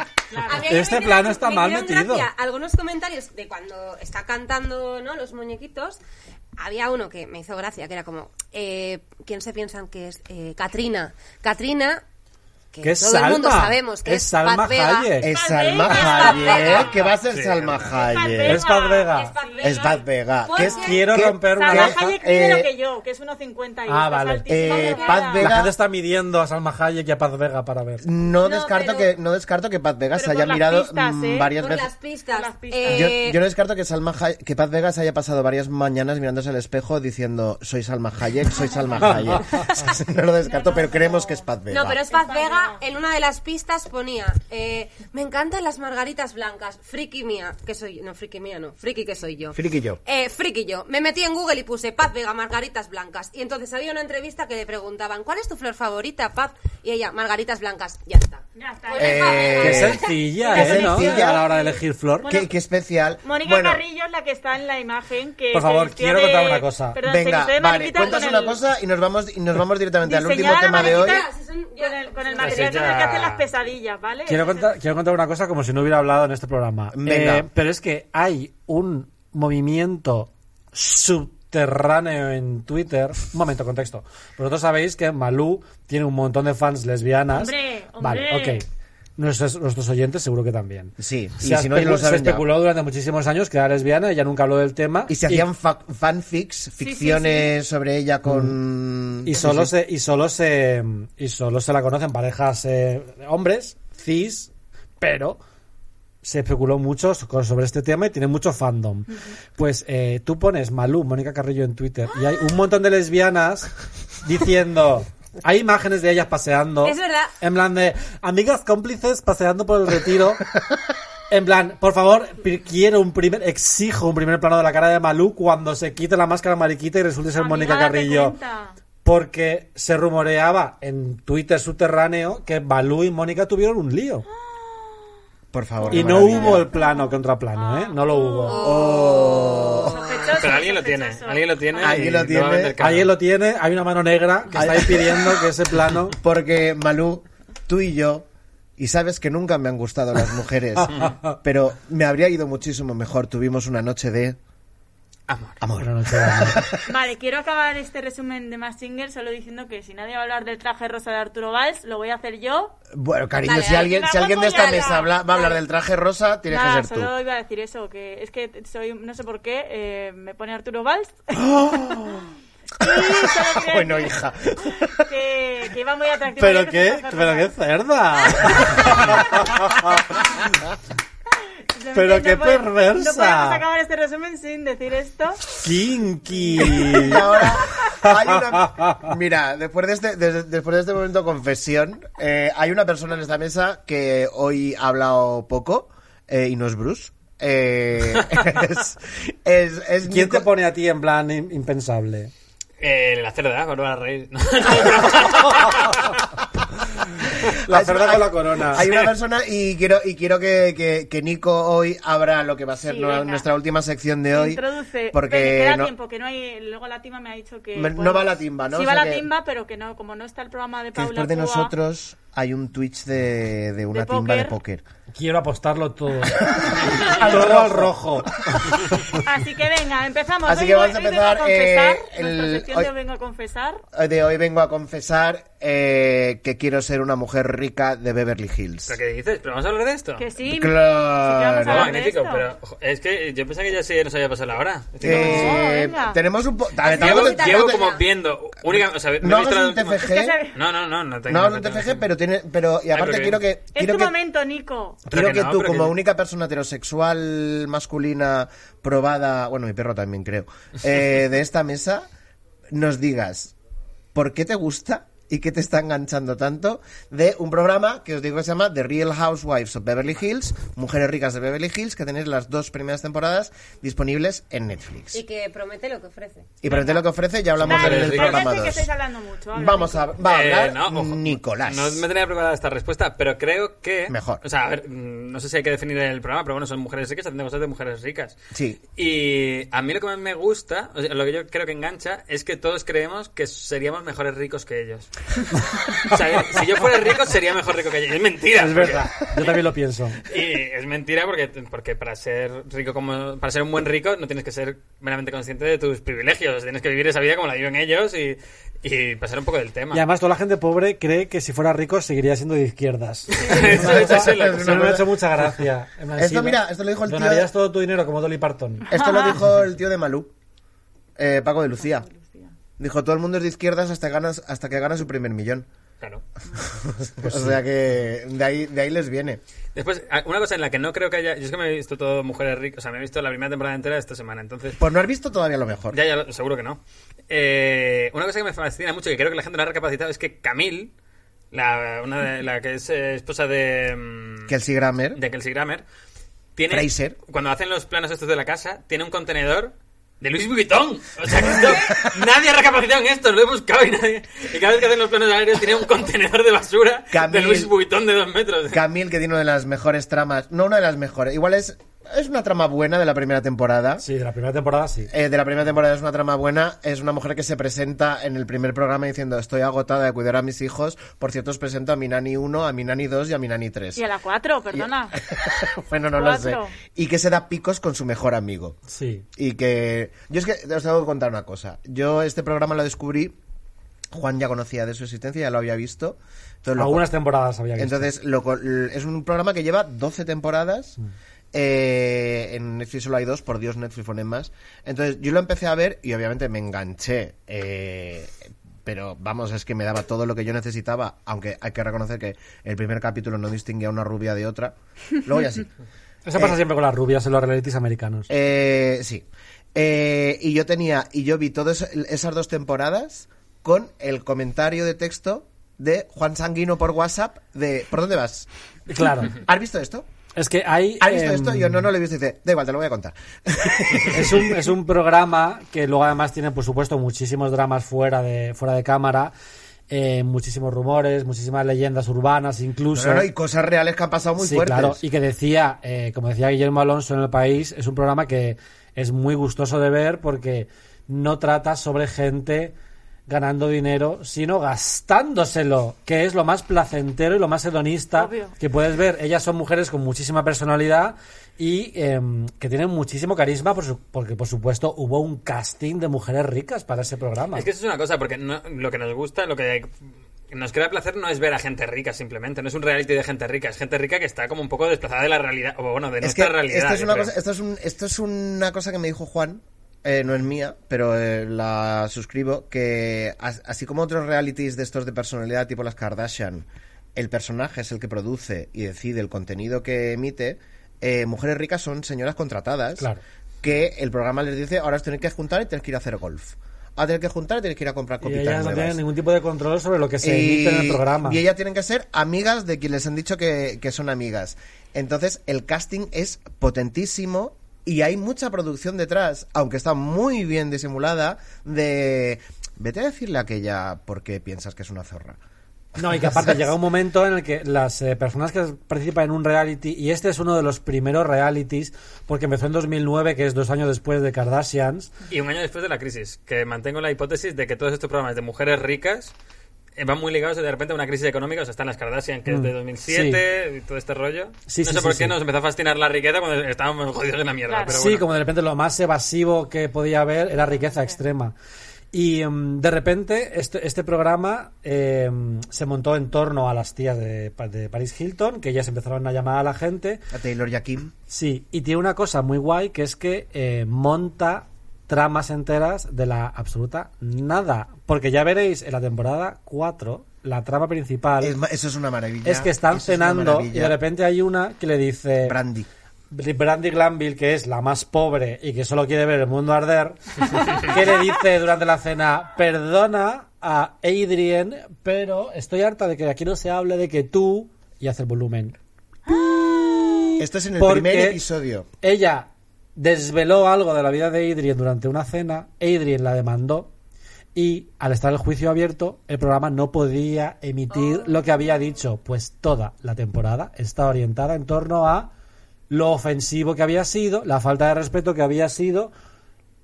Este me plano está me mal metido. gracia algunos comentarios de cuando está cantando ¿no? los muñequitos. Había uno que me hizo gracia, que era como, eh, ¿quién se piensan que es? Eh, Katrina. Katrina, que todo el mundo Salma, sabemos que es es, Salma Pat Vega. Hayek. Es Salma Vega. Hayek. ¿Qué va a ser Salma Hayek? Es Paz Vega. Es Pat Vega. Es Bad Vega. ¿Por ¿Qué es- qué? Quiero ¿Qué- romper una Salma. Hayek lo Eh, que yo, que es 1,50 y Ah, es vale. Eh. Paz La Vega- gente está midiendo a Salma Hayek y a Paz Vega para ver. No, No, descarto pero- que no descarto que Paz Vega se haya mirado pistas, mm, ¿eh? varias Por veces. las pistas. Por las pistas. Yo, Eh, yo no descarto que Salma Hay- que Paz Vega se haya pasado varias mañanas mirándose al espejo diciendo soy Salma Hayek, soy Salma Hayek. no lo descarto, pero creemos que es Paz Vega. No, pero es Paz Vega. En una de las pistas ponía: eh, Me encantan las margaritas blancas. Friki mía, que soy. No, friki mía, no. Friki que soy yo. Friki yo. Eh, friki yo. Me metí en Google y puse Paz Vega, margaritas blancas. Y entonces había una entrevista que le preguntaban: ¿Cuál es tu flor favorita, Paz? Y ella, margaritas blancas. Ya está. Ya está. Pues Eh. Qué Eh, sencilla, qué ¿eh? ¿no? sencilla. A la hora de elegir flor. Qué, qué especial. Mónica bueno, Carrillo es la que está en la imagen que Por favor, quiero de- contar una cosa. Perdón, venga, vale, cuentas con una el- cosa y nos vamos y nos vamos directamente al último tema de hoy. si son- Con el, con el ya- material ya- con el que hacen las pesadillas, ¿vale? Quiero contar, quiero contar una cosa como si no hubiera hablado en este programa. Venga. Eh, pero es que hay un movimiento subterráneo en Twitter. Un momento, contexto. Vosotros sabéis que Malú tiene un montón de fans lesbianas. Hombre, Vale, hombre. ok. Nuestros, nuestros oyentes seguro que también. Sí, y si no, lo se saben ya. especuló durante muchísimos años que era lesbiana, ella nunca habló del tema. Y se hacían fa- fanfics, sí, ficciones sobre ella con... y solo se y solo se y solo se la conocen parejas eh, hombres cis pero se especuló mucho so- sobre este tema y tiene mucho fandom pues eh, tú pones Malú Mónica Carrillo en Twitter y hay un montón de lesbianas diciendo hay imágenes de ellas paseando Es verdad. en plan de amigas cómplices paseando por el retiro En plan, por favor, quiero un primer, exijo un primer plano de la cara de Malú cuando se quite la máscara mariquita y resulte ser Amiga, Mónica Carrillo. Porque se rumoreaba en Twitter subterráneo que Balú y Mónica tuvieron un lío. Por favor. Y no maravilla. hubo el plano contra plano, ¿eh? No lo hubo. Oh. Sospechoso, Pero alguien lo tiene. Alguien lo tiene. Alguien lo tiene. vender caro. Alguien lo tiene, hay una mano negra que está impidiendo que ese plano... Porque Malú, tú y yo Y sabes que nunca me han gustado las mujeres, pero me habría ido muchísimo mejor. Tuvimos una noche de Amor. amor. Vale, quiero acabar este resumen de Más Singer solo diciendo que si nadie va a hablar del traje rosa de Arturo Valls, lo voy a hacer yo. Bueno, cariño, Dale, si alguien, si alguien de esta mesa habla- va a hablar del traje rosa, tiene Nada, que ser tú. solo iba a decir eso, que es que soy, no sé por qué, eh, me pone Arturo Valls. Bueno, hija. Que, que iba muy atractivo. Pero qué, pero qué cerda. No pero no qué podemos- perversa. No podemos acabar este resumen sin decir esto. Kinky. Y ahora hay una... Mira, después de este, des- después de este momento confesión, eh, hay una persona en esta mesa que hoy ha hablado poco eh, y no es Bruce. Eh, es, es, es ¿Quién te pone a ti en plan im- impensable? Eh, la cerda, Bárbara Reyes. La Hay- cerda con la corona. Hay una persona y quiero y quiero que, que- que Nico hoy abra lo que va a ser Sí, nuestra última sección de hoy. Introduce. Porque Ven, queda no- tiempo, que no hay. Luego la timba me ha dicho que. Me- no va la timba, ¿no? Sí O va sea la que- timba, pero que no, como no está el programa de que Paula después de nosotros hay un Twitch de, de una De timba de póker. Quiero apostarlo todo. todo al rojo. Así que venga, empezamos. Así Hoy que vamos a hoy vengo empezar, confesar. eh, el- sección hoy- de hoy vengo a confesar. De hoy vengo a confesar eh, que quiero ser una mujer rica de Beverly Hills. ¿Pero qué dices? ¿Pero vamos a hablar de esto? Que sí. Claro. sí que a No, magnífico, pero es que yo pensaba que ya se nos había pasado la hora. Eh. No, tenemos un poco... Llevo, llevo como viendo. Única, o sea, me he No visto hagas la un última- TFG. Es que se- No, no, no, no tengo. No hagas un tengo- TFG, pero Pero, y aparte porque- quiero que... Es Quiero tu que momento, Nico. Quiero que que no, tú, como que- única persona heterosexual masculina probada, bueno, mi perro también creo, eh, de esta mesa, nos digas por qué te gusta y qué te está enganchando tanto de un programa que os digo que se llama The Real Housewives of Beverly Hills, Mujeres Ricas de Beverly Hills, que tenéis las dos primeras temporadas disponibles en Netflix. Y que promete lo que ofrece. Y promete lo que ofrece, ya hablamos Vale, en el programa que 2. estáis hablando mucho. habla, Vamos a, Nico. va a Eh, hablar no, ojo, Nicolás. No me tenía preparada esta respuesta, pero creo que. Mejor. O sea, a ver, mm, no sé si hay que definir el programa, pero bueno, son mujeres ricas haciendo cosas de mujeres ricas. Sí. Y a mí lo que más me gusta, o sea, lo que yo creo que engancha, es que todos creemos que seríamos mejores ricos que ellos. O sea, si yo fuera rico, sería mejor rico que ellos. Es mentira. Es porque- verdad. Yo también lo pienso. Y es mentira porque, porque para ser rico como para ser un buen rico no tienes que ser meramente consciente de tus privilegios, tienes que vivir esa vida como la viven ellos y, y pasar un poco del tema. Y además toda la gente pobre cree que si fuera rico seguiría siendo de izquierdas. Eso- me ha hecho mucha gracia. Esto, sí, mira, esto lo dijo el tío Donarías de- todo tu dinero como Dolly Parton. Esto lo dijo el tío de Malú, eh, Paco de Lucía. Dijo, todo el mundo es de izquierdas hasta, ganas, hasta que gana su primer millón. Claro. o sea que de ahí, de ahí les viene. Después, a- una cosa en la que no creo que haya. Yo es que me he visto todo Mujeres Ricas. O sea, me he visto la primera temporada entera de esta semana. Entonces, Pues no has visto todavía lo mejor. ya, ya, lo- seguro que no. Eh, una cosa que me fascina mucho, que creo que la gente no ha recapacitado, es que Camille, la, una de, la que es eh, esposa de. mm, Kelsey Grammer. de Kelsey Grammer, tiene. Fraser. Cuando hacen los planos estos de la casa, tiene un contenedor. De Louis Vuitton. O sea, que esto, nadie ha recapacitado en esto, lo he buscado y nadie. Y cada vez que hacen los planos aéreos tiene un contenedor de basura Camille- de Louis Vuitton de dos metros. Camille, que tiene una de las mejores tramas. No una de las mejores. Igual es, es una trama buena de la primera temporada. Sí, de la primera temporada sí. Eh, de la primera temporada es una trama buena. Es una mujer que se presenta en el primer programa diciendo estoy agotada de cuidar a mis hijos. Por cierto, os presento a mi nani 1, a mi nani 2 y a mi nani 3. Y a la 4, perdona. bueno, no lo sé. Y que se da picos con su mejor amigo. Sí. Y que... Yo es que os tengo que contar una cosa. Yo este programa lo descubrí... Juan ya conocía de su existencia, ya lo había visto. Entonces, lo- Algunas temporadas había visto. entonces, lo es un programa que lleva 12 temporadas. Eh, en Netflix solo hay dos, por Dios, Netflix ponen más. Entonces, yo lo empecé a ver y obviamente me enganché. eh, pero vamos, es que me daba todo lo que yo necesitaba. Aunque hay que reconocer que el primer capítulo no distinguía una rubia de otra. Luego ya sí. Eso pasa eh, siempre con las rubias en los realities americanos. Eh, sí. Eh, y yo tenía, y yo vi todas esas dos temporadas con el comentario de texto de Juan Sanguino por WhatsApp de ¿por dónde vas? Claro. ¿Has visto esto? Es que hay... ¿Has visto em, esto? Y yo no, no lo he visto. Dice, da igual, te lo voy a contar. es un, es un programa que luego además tiene, por supuesto, muchísimos dramas fuera de, fuera de cámara, eh, muchísimos rumores, muchísimas leyendas urbanas incluso. No, no, y cosas reales que han pasado muy sí, fuertes. claro, y que decía, eh, como decía Guillermo Alonso en El País, es un programa que es muy gustoso de ver porque no trata sobre gente ganando dinero, sino gastándoselo, que es lo más placentero y lo más hedonista Obvio. que puedes ver. Ellas son mujeres con muchísima personalidad y em, que tienen muchísimo carisma, por su- porque por supuesto hubo un casting de mujeres ricas para ese programa. Es que eso es una cosa, porque no- lo que nos gusta, lo que nos crea placer no es ver a gente rica simplemente, no es un reality de gente rica, es gente rica que está como un poco desplazada de la realidad, o bueno, de Es que nuestra realidad. esto es, yo una creo. cosa, esto, es un- esto es una cosa que me dijo Juan, eh, no es mía, pero eh, la suscribo, que as- así como otros realities de estos de personalidad tipo las Kardashian, el personaje es el que produce y decide el contenido que emite, eh, Mujeres Ricas son señoras contratadas Claro. que el programa les dice, ahora os tenéis que juntar y tenéis que ir a hacer golf. Ahora tenéis que juntar y tenéis que ir a comprar y copitas ellas no tienen ningún tipo de control sobre lo que se Y- emite en el programa. Y ellas tienen que ser amigas de quien les han dicho que, que son amigas. Entonces, el casting es potentísimo y hay mucha producción detrás, aunque está muy bien disimulada, de... Vete a decirle a aquella porque piensas que es una zorra. No, y que aparte llega un momento en el que las eh, personas que participan en un reality, y este es uno de los primeros realities, porque empezó en 2009, que es dos años después de Kardashians, Y un año después de la crisis, que mantengo la hipótesis de que todos estos programas de mujeres ricas van muy ligados de repente a una crisis económica, o sea, están las Kardashian, que es de Mm, 2007, y todo este rollo. Sí, no sí, sé sí, por sí. qué nos empezó a fascinar la riqueza cuando estábamos jodidos en la mierda. Claro. Pero sí, bueno. como de repente lo más evasivo que podía haber era riqueza extrema. Y em, de repente este, este programa em, se montó en torno a las tías de, de Paris Hilton, que ellas empezaron a llamar a la gente. A Taylor y a Kim. Sí, y tiene una cosa muy guay que es que eh, monta tramas enteras de la absoluta nada. Porque ya veréis en la temporada 4, la trama principal Es es, eso es una maravilla. que están Eso es cenando y de repente hay una que le dice... Brandy. Brandy Glanville, que es la más pobre y que solo quiere ver el mundo arder, que le dice durante la cena, perdona a Adrien, pero estoy harta de que aquí no se hable de que tú, y hace el volumen. Esto es en el Porque primer episodio. Ella desveló algo de la vida de Adrien durante una cena, Adrien la demandó y al estar el juicio abierto, el programa no podía emitir lo que había dicho, pues toda la temporada está orientada en torno a lo ofensivo que había sido, la falta de respeto que había sido,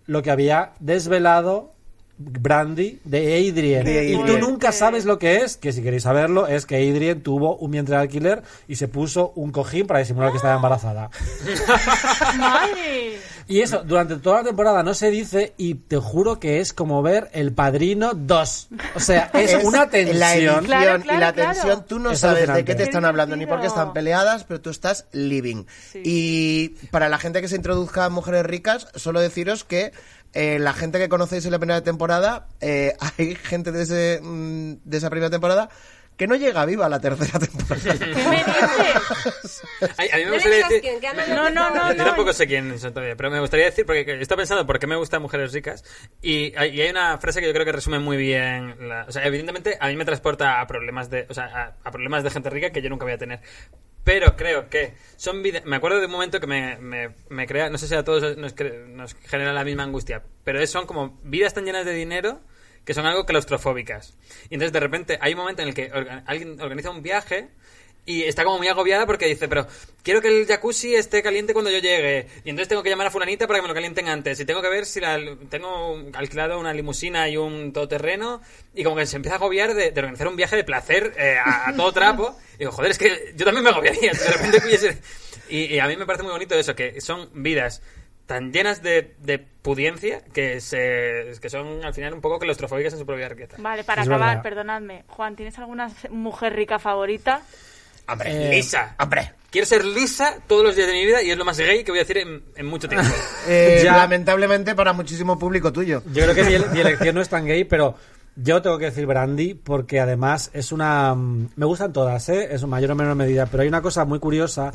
lo que había desvelado Brandy de Adrien. De Y tú nunca sabes lo que es, que si queréis saberlo, es que Adrien tuvo un vientre de alquiler y se puso un cojín para disimular que estaba embarazada. ¡Madre! Y eso, durante toda la temporada no se dice y te juro que es como ver El Padrino 2. O sea, es, una La tensión. edición Claro, y la claro. tensión, tú no Es sabes de qué te están hablando ni por qué están peleadas, pero tú estás living. Sí. Y para la gente que se introduzca a mujeres ricas, solo deciros que eh, la gente que conocéis en la primera temporada, eh, hay gente de, ese, mm, de esa primera temporada que no llega viva a la tercera temporada. ¿Qué me dices? A, a mí me gustaría decir... quién, No, no, no, Yo no. tampoco sé quién son todavía, pero me gustaría decir, porque estado pensando por qué me gustan mujeres ricas, y hay, y hay una frase que yo creo que resume muy bien, la- o sea, evidentemente a mí me transporta a problemas de, o sea, a, a problemas de gente rica que yo nunca voy a tener. Pero creo que son vida- me acuerdo de un momento que me, me, crea, no sé si a todos nos, nos genera la misma angustia, pero son como vidas tan llenas de dinero que son algo claustrofóbicas. Y entonces de repente hay un momento en el que alguien organiza un viaje y está como muy agobiada porque dice, pero quiero que el jacuzzi esté caliente cuando yo llegue. Y entonces tengo que llamar a fulanita para que me lo calienten antes. Y tengo que ver si la, tengo alquilado una limusina y un todoterreno. Y como que se empieza a agobiar de, de organizar un viaje de placer eh, a, a todo trapo. Y digo, joder, es que yo también me agobiaría. de repente Y, y a mí me parece muy bonito eso, que son vidas tan llenas de, de pudiencia que, se, que son al final un poco claustrofóbicas en su propia riqueza. Vale, para Es acabar, verdad. perdonadme. Juan, ¿tienes alguna mujer rica favorita? Hombre, Eh, Lisa. hombre. Quiero ser lisa todos los días de mi vida y es lo más gay que voy a decir en, en mucho tiempo. Eh, Ya. Lamentablemente para muchísimo público tuyo. Yo creo que mi, mi elección no es tan gay, pero yo tengo que decir Brandy porque además es una... mm, Me gustan todas, ¿eh? Es mayor o menor medida, pero hay una cosa muy curiosa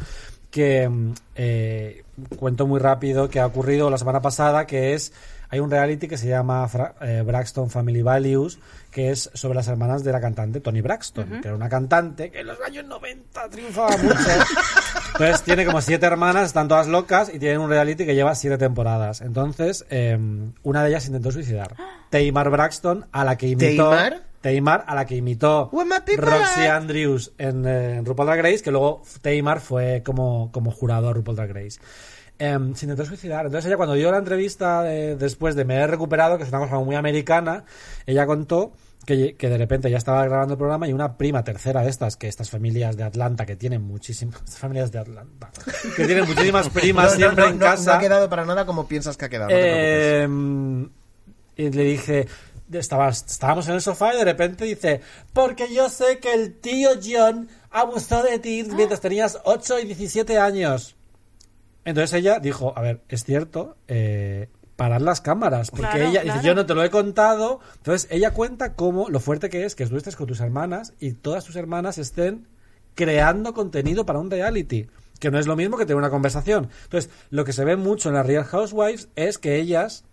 que mm, eh, cuento muy rápido que ha ocurrido la semana pasada, que es... Hay un reality que se llama Fra- eh, Braxton Family Values, que es sobre las hermanas de la cantante Tony Braxton, que era una cantante que en los años 90 triunfaba mucho. Entonces tiene como siete hermanas, están todas locas y tienen un reality que lleva siete temporadas. Entonces, eh, una de ellas intentó suicidar. Tamar Braxton, a la que imitó. ¿Tamar? Tamar, a la que imitó Roxy at? Andrews en, eh, en RuPaul Drag Race, que luego Tamar fue como, como jurado a RuPaul Drag Race. Em, se intentó suicidar. Entonces ella cuando dio la entrevista eh, después de me he recuperado, que es una cosa muy americana, ella contó que, que de repente ya estaba grabando el programa y una prima tercera de estas, que estas familias de Atlanta, que tienen muchísimas familias de Atlanta, que tienen muchísimas primas No, siempre no, en casa. no ha quedado para nada como piensas que ha quedado. Eh, y le dije, estaba, estábamos en el sofá y de repente dice, porque yo sé que el tío John abusó de ti mientras tenías 8 y 17 años. Entonces ella dijo, a ver, es cierto, eh, parad las cámaras, porque Claro, ella claro. dice, yo no te lo he contado. Entonces ella cuenta cómo lo fuerte que es que tú estés con tus hermanas y todas tus hermanas estén creando contenido para un reality, que no es lo mismo que tener una conversación. Entonces, lo que se ve mucho en las Real Housewives es que ellas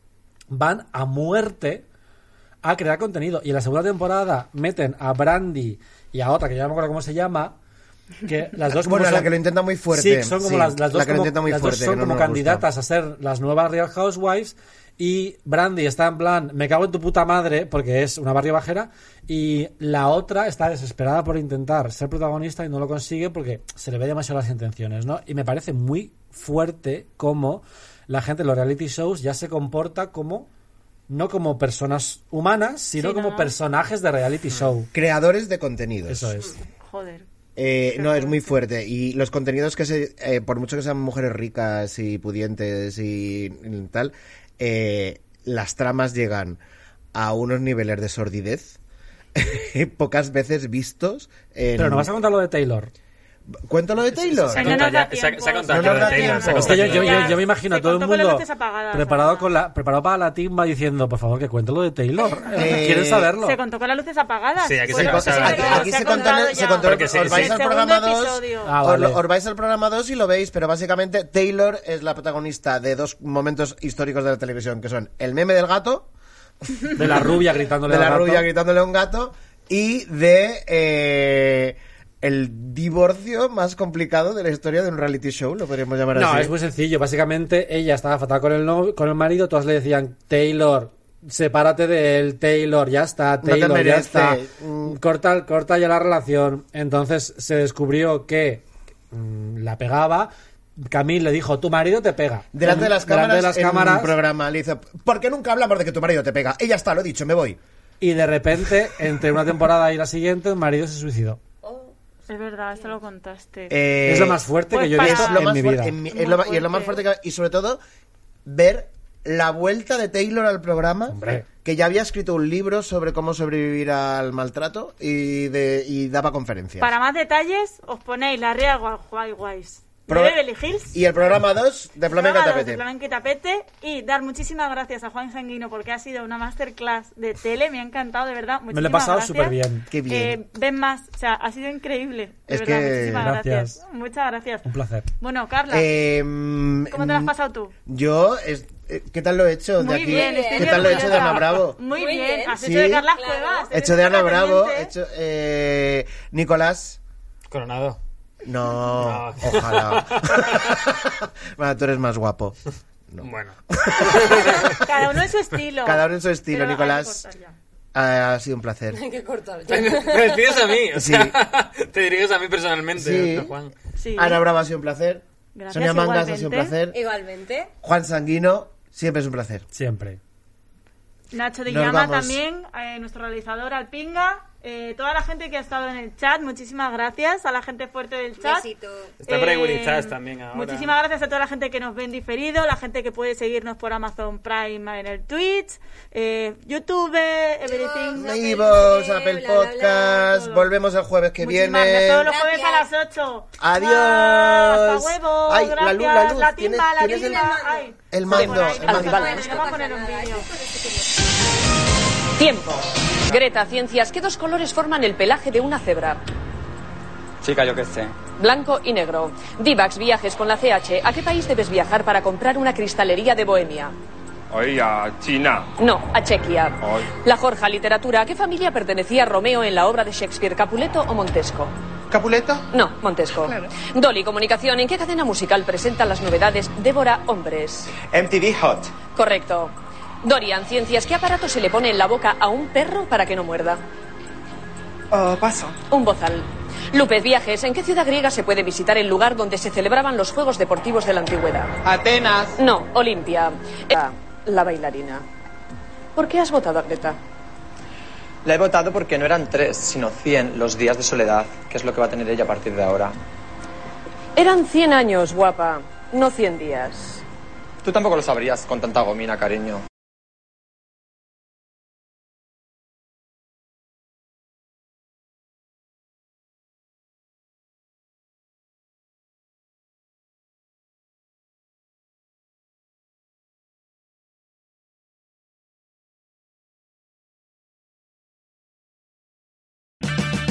van a muerte a crear contenido. Y en la segunda temporada meten a Brandy y a otra, que ya no me acuerdo cómo se llama, que las dos Bueno, la son- que lo intenta muy fuerte, Sí, son como sí, las, las dos la que como, intenta muy las dos fuerte, son que no como gusta. candidatas a ser las nuevas Real Housewives y Brandy está en plan, me cago en tu puta madre, porque es una barrio bajera, y la otra está desesperada por intentar ser protagonista y no lo consigue porque se le ve demasiado las intenciones, ¿no? Y me parece muy fuerte cómo la gente en los reality shows ya se comporta como no como personas humanas, sino Sí, como no. personajes de reality show. Creadores de contenidos. Eso es. Joder. Eh, no, es muy fuerte. Y los contenidos que se. eh, por mucho que sean mujeres ricas y pudientes y, tal, eh, las tramas llegan a unos niveles de sordidez pocas veces vistos. Pero no vas a contar lo de Taylor. ¿Cuento lo de Taylor? Se no contado da ya- se ha- se contado de Taylor, se yo, contado yo, ya. yo- yo me imagino a Se todo el contó con las mundo luces apagadas, preparado, con la, preparado para la timba diciendo, por favor, que cuente lo de Taylor. Eh, ¿Quieres saberlo? Se contó con las luces apagadas. Sí, aquí Bueno, se- eso aquí- se se, contó, se contó- os vais El al programa 2 episodio. Ah, os, vais al programa 2 y lo veis, pero básicamente Taylor es la protagonista de dos momentos históricos de la televisión, que son el meme del gato, De la rubia gritándole de la al gato. rubia gritándole a un gato, y de eh, el divorcio más complicado de la historia de un reality show, lo podríamos llamar No, así. es muy sencillo. Básicamente, ella estaba fatal con el, novio- con el marido, todas le decían, Taylor, sepárate de él, Taylor, ya está, Taylor, ya está. Mm. Corta, corta ya la relación. Entonces se descubrió que mm, la pegaba. Camille le dijo, tu marido te pega. Delante de las cámaras, Delante de las en cámaras, un programa le dice, ¿por qué nunca hablamos de que tu marido te pega? Ya está, lo he dicho, me voy. Y de repente, entre una temporada y la siguiente, el marido se suicidó. Es verdad, esto lo contaste. Eh, es lo más fuerte pues que yo he visto en más mi vida. en mi- es Muy lo ma- y es lo más fuerte. que- y sobre todo ver la vuelta de Taylor al programa Hombre. que ya había escrito un libro sobre cómo sobrevivir al maltrato y de y daba conferencias Para más detalles, os ponéis la Real de Pro- Beverly Hills. y el programa 2 de Programa dos Tapete de Flamenca y Tapete. Y dar muchísimas gracias a Juan Sanguino porque ha sido una masterclass de tele. Me ha encantado, de verdad. Me lo he Muchísimas pasado súper bien. Qué bien. Eh, ven más. O sea, ha sido increíble. De Es verdad, que- muchísimas Gracias. gracias. Muchas gracias. Un placer. Bueno, Carla, Eh, ¿cómo te lo has mm, pasado tú? yo es- eh, ¿qué tal lo he hecho de Muy aquí? bien, ¿qué muy tal lo he hecho de. Ana Bravo? Muy, bien. Has Sí. hecho de Carlas Claro. Cuevas. Hecho de Ana Bravo, hecho eh, Nicolás Coronado. No, No. ojalá bueno, tú eres más guapo Bueno. Cada uno en su estilo. Cada uno en su estilo, Pero Nicolás. ha sido un placer Hay que cortar ya. Me despides a mí. o Sí. sea, te diriges a mí personalmente, Sí. ¿no, Juan. Sí. Ana Bravo ha sido un placer. Gracias, Sonia Mangas ha sido un igualmente. placer. Igualmente. Juan Sanguino, siempre es un placer. Siempre. Nacho de Nos Llama vamos. también, eh, nuestro realizador Alpinga, eh, toda la gente que ha estado en el chat, muchísimas gracias a la gente fuerte del chat. Besito. Está por ahí Gurizás también ahora. Muchísimas gracias a toda la gente que nos ve en diferido, la gente que puede seguirnos por Amazon Prime en el Twitch, eh, YouTube, Everything. Apple TV, Apple bla, bla, bla, Podcast, todo. volvemos el jueves que Muchísimas viene. gracias. Todos los jueves a Gracias. las 8. Adiós. Hasta huevo. Ay, la gracias. luz, la luz. La ¿Tienes- timba, la el- timba. Ay. el mando, el mando. voy a poner un vídeo. Tiempo. Greta, ciencias, ¿qué dos colores forman el pelaje de una cebra? Chica, yo qué sé. Blanco y negro. Divax, viajes con la CH. ¿A qué país debes viajar para comprar una cristalería de Bohemia? Oye, a China. No, a Chequia. Ay. La Jorja, literatura. ¿A qué familia pertenecía Romeo en la obra de Shakespeare, Capuleto o Montesco? ¿Capuleta? No, Montesco. Dolly, comunicación. ¿En qué cadena musical presentan las novedades Débora Hombres? MTV Hot. Correcto. Dorian, ciencias. ¿Qué aparato se le pone en la boca a un perro para que no muerda? Oh, paso. Un bozal. López Viajes, ¿en qué ciudad griega se puede visitar el lugar donde se celebraban los Juegos Deportivos de la Antigüedad? Atenas. No, Olimpia. Eh, La bailarina. ¿Por qué has votado a Greta? La he votado porque no eran tres, sino cien los días de soledad, que es lo que va a tener ella a partir de ahora. Eran 100 años, guapa, no 100 días. Tú tampoco lo sabrías con tanta gomina, cariño.